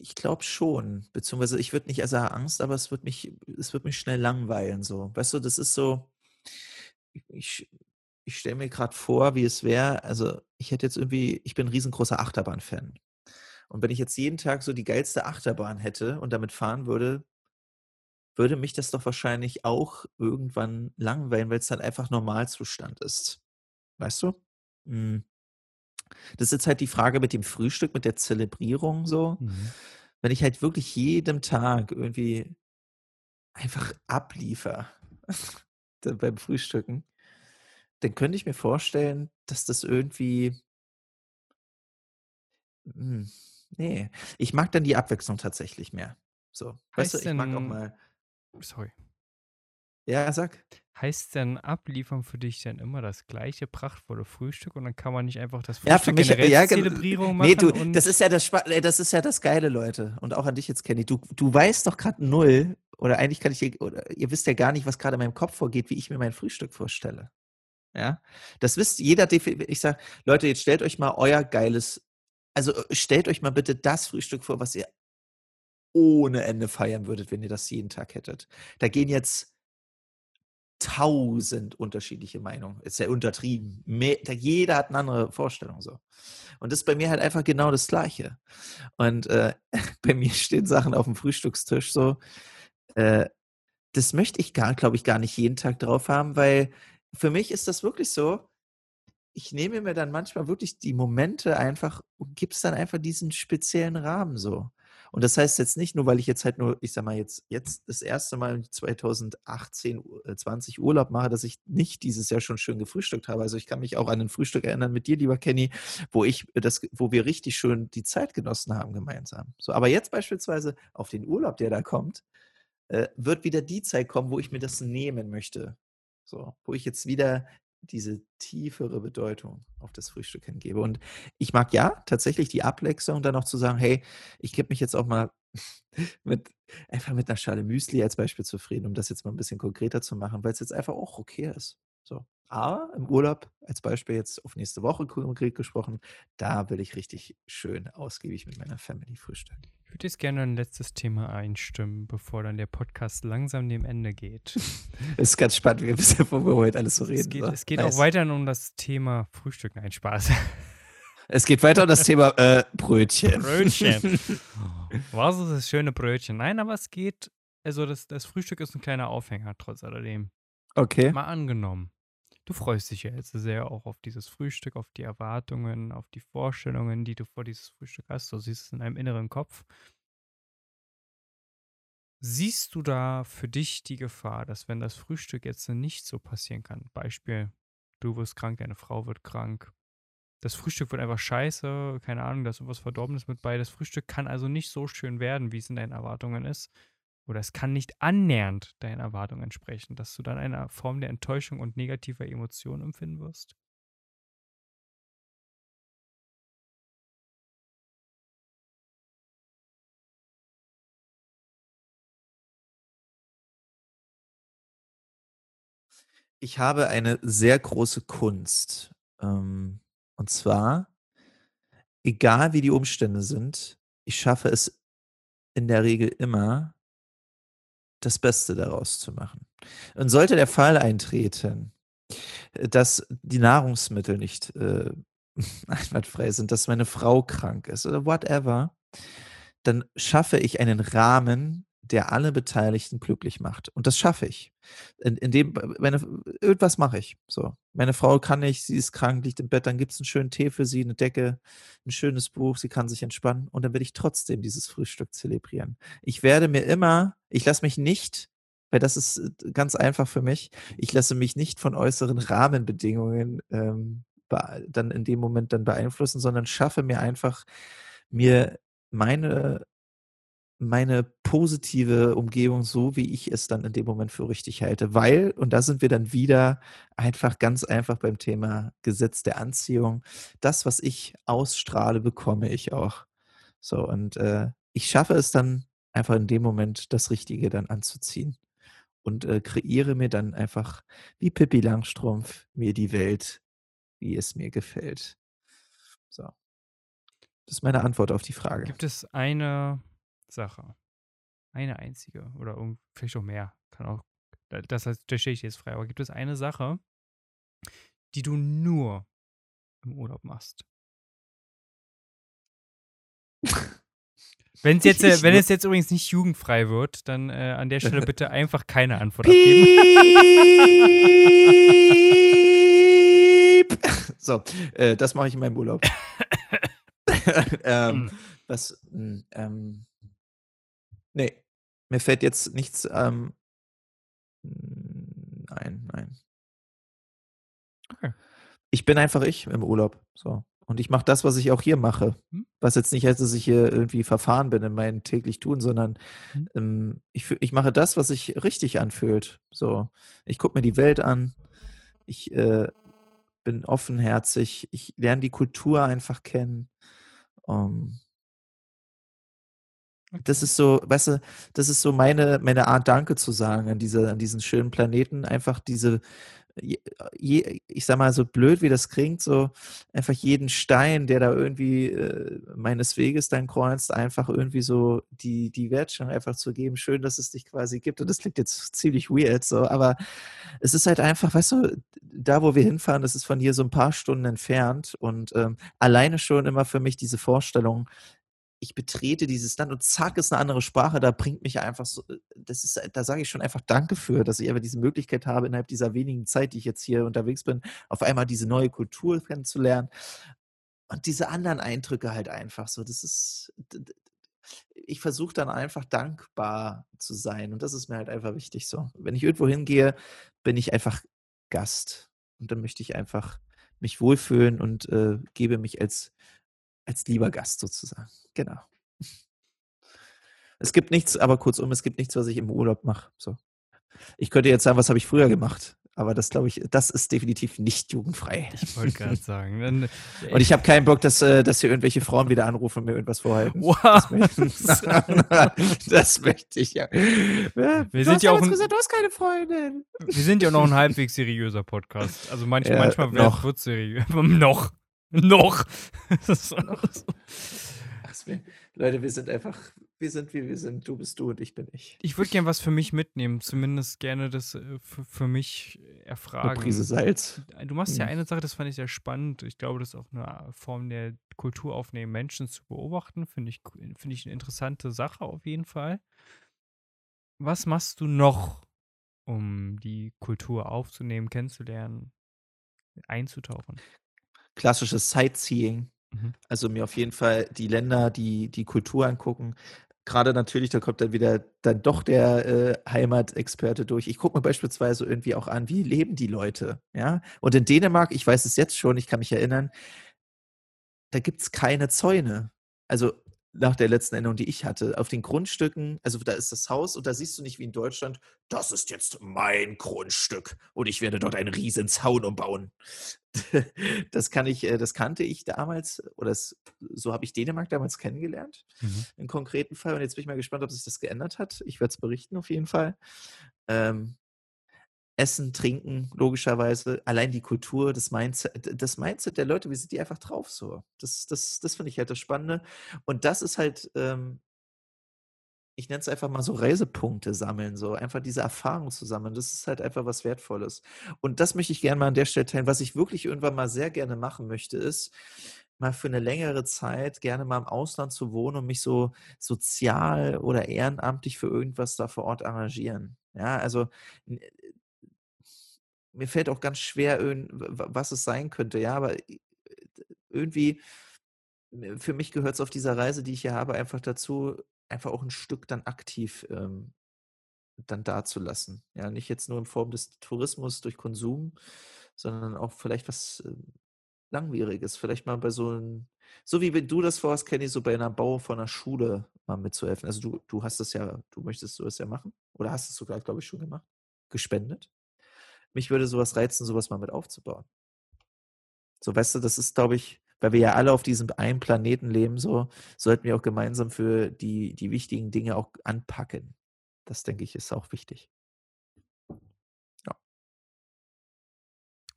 Ich glaube schon, beziehungsweise ich würde nicht also Angst, aber es wird mich es wird mich schnell langweilen so. Weißt du, das ist so ich ich stelle mir gerade vor, wie es wäre also, ich hätte jetzt irgendwie ich bin 'n riesengroßer Achterbahn-Fan. Und wenn ich jetzt jeden Tag so die geilste Achterbahn hätte und damit fahren würde würde mich das doch wahrscheinlich auch irgendwann langweilen, weil es dann einfach Normalzustand ist. Weißt du? Hm. Das ist jetzt halt die Frage mit dem Frühstück, mit der Zelebrierung so. Mhm. Wenn ich halt wirklich jedem Tag irgendwie einfach abliefere beim Frühstücken, dann könnte ich mir vorstellen, dass das irgendwie hm, ne, ich mag dann die Abwechslung tatsächlich mehr. So, weißt du, Heißt ich mag auch denn mal sorry. Ja, sag. Heißt denn abliefern für dich dann immer das gleiche prachtvolle Frühstück und dann kann man nicht einfach das Ja, für Frühstück mich generell ja, Zelebrierung ne, du, machen das ist ja das äh, das ist ja das Geile, Leute. Und auch an dich jetzt, Kenny. Du du weißt doch grad null oder eigentlich kann ich dir oder ihr wisst ja gar nicht, was grade in meinem Kopf vorgeht, wie ich mir mein Frühstück vorstelle. Ja? Das wisst jeder ich sage: „Leute, jetzt stellt euch mal euer geiles also, äh, stellt euch mal bitte das Frühstück vor, was ihr ohne Ende feiern würdet, wenn ihr das jeden Tag hättet.“ Da gehen jetzt 1.000 unterschiedliche Meinungen. Ist ja untertrieben. Jeder hat 'ne andere Vorstellung so. Und das ist bei mir halt einfach genau das Gleiche. Und, äh, bei mir stehen Sachen aufm Frühstückstisch so, äh, das möchte ich gar glaube ich, gar nicht jeden Tag drauf haben, weil für mich ist das wirklich so ich nehme mir dann manchmal wirklich die Momente einfach und gebe es dann einfach diesen speziellen Rahmen so. Und das heißt jetzt nicht nur, weil ich jetzt halt nur, ich sage mal jetzt jetzt das erste Mal 2018, äh, 20 Urlaub mache, dass ich nicht dieses Jahr schon schön gefrühstückt habe. Also, ich kann mich auch an 'nen Frühstück erinnern mit dir, lieber Kenny, wo ich das wo wir richtig schön die Zeit genossen haben gemeinsam. So, aber jetzt beispielsweise auf den Urlaub, der da kommt, äh, wird wieder die Zeit kommen, wo ich mir das nehmen möchte. So, wo ich jetzt wieder diese tiefere Bedeutung auf das Frühstück hingebe. Und ich mag ja tatsächlich die Abwechslung, dann noch zu sagen: „Hey, ich gebe mich jetzt auch mal mit einfach mit 'ner Schale Müsli als Beispiel zufrieden“, um das jetzt mal 'n bisschen konkreter zu machen, weil's jetzt einfach auch okay ist. So. Aber im Urlaub, als Beispiel jetzt auf nächste Woche konkret gesprochen, da will ich richtig schön ausgiebig mit meiner Family frühstücken. Ich würde jetzt gerne ein letztes Thema einstimmen, bevor dann der Podcast langsam dem Ende geht. Ist ganz spannend, wir wissen, worüber wir heute alles so Es reden, geht so. es geht Nice. auch weiterhin um das Thema Frühstück. Nein, Spaß. Es geht weiter um das Thema, äh, Brötchen. Brötchen. Was ist das schöne Brötchen? Nein, aber es geht also, das das Frühstück ist 'n kleiner Aufhänger trotz alledem. Okay. Mal angenommen, du freust dich ja jetzt sehr auch auf dieses Frühstück, auf die Erwartungen, auf die Vorstellungen, die du vor dieses Frühstück hast. Du siehst es in deinem inneren Kopf. Siehst du da für dich die Gefahr, dass wenn das Frühstück jetzt nicht so passieren kann Beispiel, Du wirst krank, deine Frau wird krank. Das Frühstück wird einfach scheiße, keine Ahnung, da ist irgendwas Verdorbenes mit bei. Das Frühstück kann also nicht so schön werden, wie es in deinen Erwartungen ist. Oder es kann nicht annähernd deinen Erwartungen entsprechen, dass du dann eine Form der Enttäuschung und negativer Emotion empfinden wirst. Ich habe eine sehr große Kunst. Ähm, und zwar, egal wie die Umstände sind, ich schaffe es in der Regel immer, das Beste daraus zu machen. Und sollte der Fall eintreten, äh, dass die Nahrungsmittel nicht äh, einwandfrei sind, dass meine Frau krank ist oder whatever, dann schaffe ich einen Rahmen, der alle Beteiligten glücklich macht. Und das schaffe ich. In, in dem, meine, irgendwas mache ich. So. Meine Frau kann nicht, sie ist krank, liegt im Bett, dann gibt es einen schönen Tee für sie, eine Decke, ein schönes Buch, sie kann sich entspannen und dann werde ich trotzdem dieses Frühstück zelebrieren. Ich werde mir immer, ich lasse mich nicht, weil das ist äh, ganz einfach für mich, ich lasse mich nicht von äußeren Rahmenbedingungen ähm, dann in dem Moment dann beeinflussen, sondern schaffe mir einfach, mir meine meine positive Umgebung so, wie ich es dann in dem Moment für richtig halte. Weil, und da sind wir dann wieder einfach ganz einfach beim Thema Gesetz der Anziehung. Das, was ich ausstrahle, bekomme ich auch. So, und äh, ich schaffe es dann einfach in dem Moment, das Richtige dann anzuziehen. Und äh, kreiere mir dann einfach, wie Pippi Langstrumpf, mir die Welt, wie es mir gefällt. So. Das ist meine Antwort auf die Frage. Gibt es eine Sache. Eine einzige oder vielleicht auch mehr. Kann auch, das, heißt, das stehe ich jetzt frei. Aber gibt es eine Sache, die du nur im Urlaub machst? Wenn's jetzt, äh, wenn es jetzt übrigens nicht jugendfrei wird, dann äh, an der Stelle bitte einfach keine Antwort abgeben. so, äh, das mache ich in meinem Urlaub. ähm, hm. was, hm, ähm, Ne, mir fällt jetzt nichts, ähm nein, nein. Okay. Ich bin einfach ich im Urlaub, so. Und ich mache das, was ich auch hier mache. Hm? Was jetzt nicht heißt, dass ich hier irgendwie verfahren bin in meinem täglich Tun, sondern hm? ähm, ich, ich mache das, was sich richtig anfühlt. So, ich gucke mir die Welt an. Ich äh, bin offenherzig. Ich lerne die Kultur einfach kennen. Um, ähm, das ist so, weißt du, das ist so meine, meine Art, Danke zu sagen an diese, an diesen schönen Planeten. Einfach diese, je, ich sag mal, so blöd wie das klingt, so einfach jeden Stein, der da irgendwie äh, meines Weges dann kreuzt, einfach irgendwie so die, die Wertschätzung einfach zu geben. Schön, dass es dich quasi gibt. Und das klingt jetzt ziemlich weird, so, aber es ist halt einfach, weißt du, da wo wir hinfahren, das ist von hier so ein paar Stunden entfernt und ähm, alleine schon immer für mich diese Vorstellung, ich betrete dieses Land und zack ist eine andere Sprache, da bringt mich einfach so, äh, das ist, da sage ich schon einfach Danke für, dass ich einfach diese Möglichkeit habe, innerhalb dieser wenigen Zeit, die ich jetzt hier unterwegs bin, auf einmal diese neue Kultur kennenzulernen. Und diese anderen Eindrücke halt einfach so, das ist, ich versuche dann einfach dankbar zu sein und das ist mir halt einfach wichtig so. Wenn ich irgendwo hingehe, bin ich einfach Gast und dann möchte ich einfach mich wohlfühlen und äh, gebe mich als als lieber Gast sozusagen. Genau. Es gibt nichts, aber kurzum, es gibt nichts, was ich im Urlaub mache. So. Ich könnte jetzt sagen, was habe ich früher gemacht? Aber das glaube ich, das ist definitiv nicht jugendfrei. Ich wollte gerade sagen. Dann, äh, und ich habe keinen Bock, dass, äh, dass hier irgendwelche Frauen wieder anrufen und mir irgendwas vorhalten. Wow. Das, möchte, das möchte ich ja. Wir du sind ja auch ein, gesagt, du hast keine Freundin. Wir sind ja noch ein halbwegs seriöser Podcast. Also manch, ja, manchmal wird es seriös. noch. Noch. Leute, wir sind einfach, wir sind wie wir sind. Du bist du und ich bin ich. Ich würde gerne was für mich mitnehmen, zumindest gerne das äh, für, für mich erfragen. Eine Prise Salz. Du machst ja hm. eine Sache, das fand ich sehr spannend. Ich glaube, das ist auch eine Form der Kultur aufnehmen, Menschen zu beobachten. Finde ich, find ich eine interessante Sache auf jeden Fall. Was machst du noch, um die Kultur aufzunehmen, kennenzulernen, einzutauchen? Klassisches Sightseeing. Mhm. Also mir auf jeden Fall die Länder, die, die Kultur angucken. gerade natürlich, da kommt dann wieder dann doch der äh, Heimatexperte durch. Ich gucke mir beispielsweise irgendwie auch an, wie leben die Leute, ja? Und in Dänemark, ich weiß es jetzt schon, ich kann mich erinnern, da gibt es keine Zäune. Also nach der letzten Änderung, die ich hatte, auf den Grundstücken, also da ist das Haus und da siehst du nicht wie in Deutschland, das ist jetzt mein Grundstück und ich werde dort einen riesen Zaun umbauen. Das kann ich, äh, das kannte ich damals, oder das, so habe ich Dänemark damals kennengelernt, Mhm. im konkreten Fall. Und jetzt bin ich mal gespannt, ob sich das geändert hat. Ich werde es berichten auf jeden Fall. Ähm, Essen, Trinken, logischerweise, allein die Kultur, das Mindset, das Mindset der Leute, wie sind die einfach drauf so? Das, das, das finde ich halt das Spannende. Und das ist halt, ähm, ich nenne es einfach mal so Reisepunkte sammeln, so einfach diese Erfahrung zu sammeln. Das ist halt einfach was Wertvolles. Und das möchte ich gerne mal an der Stelle teilen. Was ich wirklich irgendwann mal sehr gerne machen möchte, ist, mal für eine längere Zeit gerne mal im Ausland zu wohnen und mich so sozial oder ehrenamtlich für irgendwas da vor Ort engagieren. Ja, also mir fällt auch ganz schwer, was es sein könnte, ja, aber i- irgendwie, äh, für mich gehört es auf dieser Reise, die ich hier habe, einfach dazu, einfach auch ein Stück dann aktiv ähm, dann dazulassen. Ja, nicht jetzt nur in Form des Tourismus durch Konsum, sondern auch vielleicht was ähm, Langwieriges. Vielleicht mal bei so einem, so wie wenn du das vorhast, Kenny, so bei einer Bau von einer Schule mal mitzuhelfen. Also du, du hast das ja, du möchtest das ja machen oder hast es sogar, glaube ich, schon gemacht, gespendet. Mich würde sowas reizen, sowas mal mit aufzubauen. So, weißt du, das ist, glaube ich, weil wir ja alle auf diesem einen Planeten leben, so sollten wir auch gemeinsam für die, die wichtigen Dinge auch anpacken. Das, denke ich, ist auch wichtig.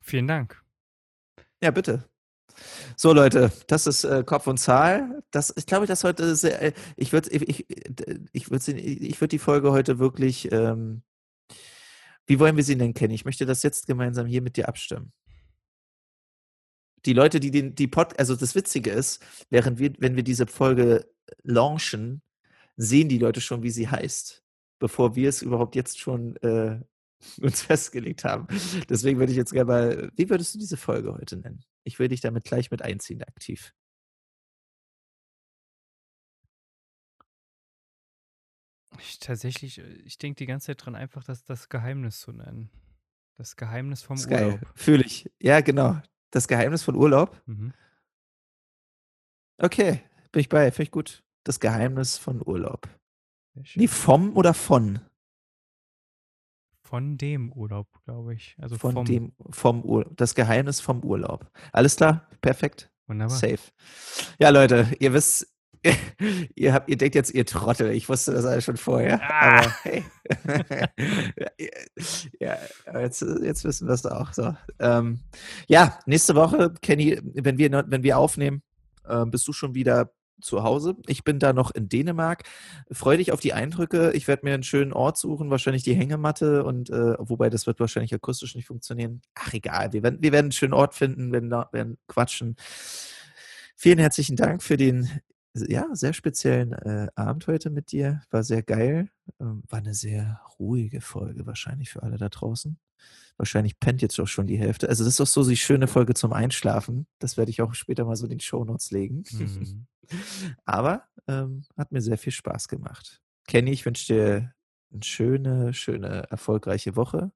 Vielen Dank. Ja, bitte. So, Leute, das ist äh, Kopf und Zahl. Das, ich glaube, das heute sehr, äh, ich würde ich, ich, ich würd ich würd die Folge heute wirklich, ähm, wie wollen wir sie denn kennen? Ich möchte das jetzt gemeinsam hier mit dir abstimmen. Die Leute, die den, die Pod, also das Witzige ist, während wir, wenn wir diese Folge launchen, sehen die Leute schon, wie sie heißt, bevor wir es überhaupt jetzt schon äh, uns festgelegt haben. Deswegen würde ich jetzt gerne mal, wie würdest du diese Folge heute nennen? Ich will dich damit gleich mit einziehen, aktiv. Ich tatsächlich, äh, ich denke die ganze Zeit dran, einfach das, das Geheimnis zu nennen. Das Geheimnis vom geil. Urlaub. Fühle ich. Ja, genau. Das Geheimnis von Urlaub. Mhm. Okay, bin ich bei. Finde ich gut. Das Geheimnis von Urlaub. Nee, vom oder von? Von dem Urlaub, glaube ich. Also Von vom. dem, vom Urlaub. Das Geheimnis vom Urlaub. Alles klar? Perfekt. Wunderbar. Safe. Ja, Leute, ihr wisst, ihr habt, ihr denkt jetzt, ihr Trottel. Ich wusste das alles schon vorher. Ah. Aber hey. ja, jetzt, jetzt wissen wir es auch. So. Ähm, ja, nächste Woche, Kenny, wenn wir, wenn wir aufnehmen, äh, bist du schon wieder zu Hause. Ich bin da noch in Dänemark. Freu dich auf die Eindrücke. Ich werde mir einen schönen Ort suchen, wahrscheinlich die Hängematte und äh, wobei das wird wahrscheinlich akustisch nicht funktionieren. Ach egal, wir werden, wir werden einen schönen Ort finden, werden, da- werden quatschen. Vielen herzlichen Dank für den ja, sehr speziellen äh, Abend heute mit dir. War sehr geil. Ähm, war eine sehr ruhige Folge wahrscheinlich für alle da draußen. Wahrscheinlich pennt jetzt auch schon die Hälfte. Also das ist doch so die schöne Folge zum Einschlafen. Das werde ich auch später mal so in den Shownotes legen. Mhm. Aber ähm, hat mir sehr viel Spaß gemacht. Kenny, ich wünsche dir eine schöne, schöne, erfolgreiche Woche.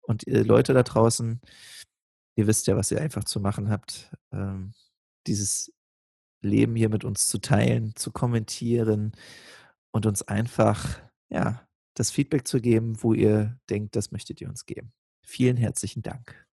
Und ihr Leute da draußen, ihr wisst ja, was ihr einfach zu machen habt. Ähm, dieses Leben hier mit uns zu teilen, zu kommentieren und uns einfach, ja, das Feedback zu geben, wo ihr denkt, das möchtet ihr uns geben. Vielen herzlichen Dank.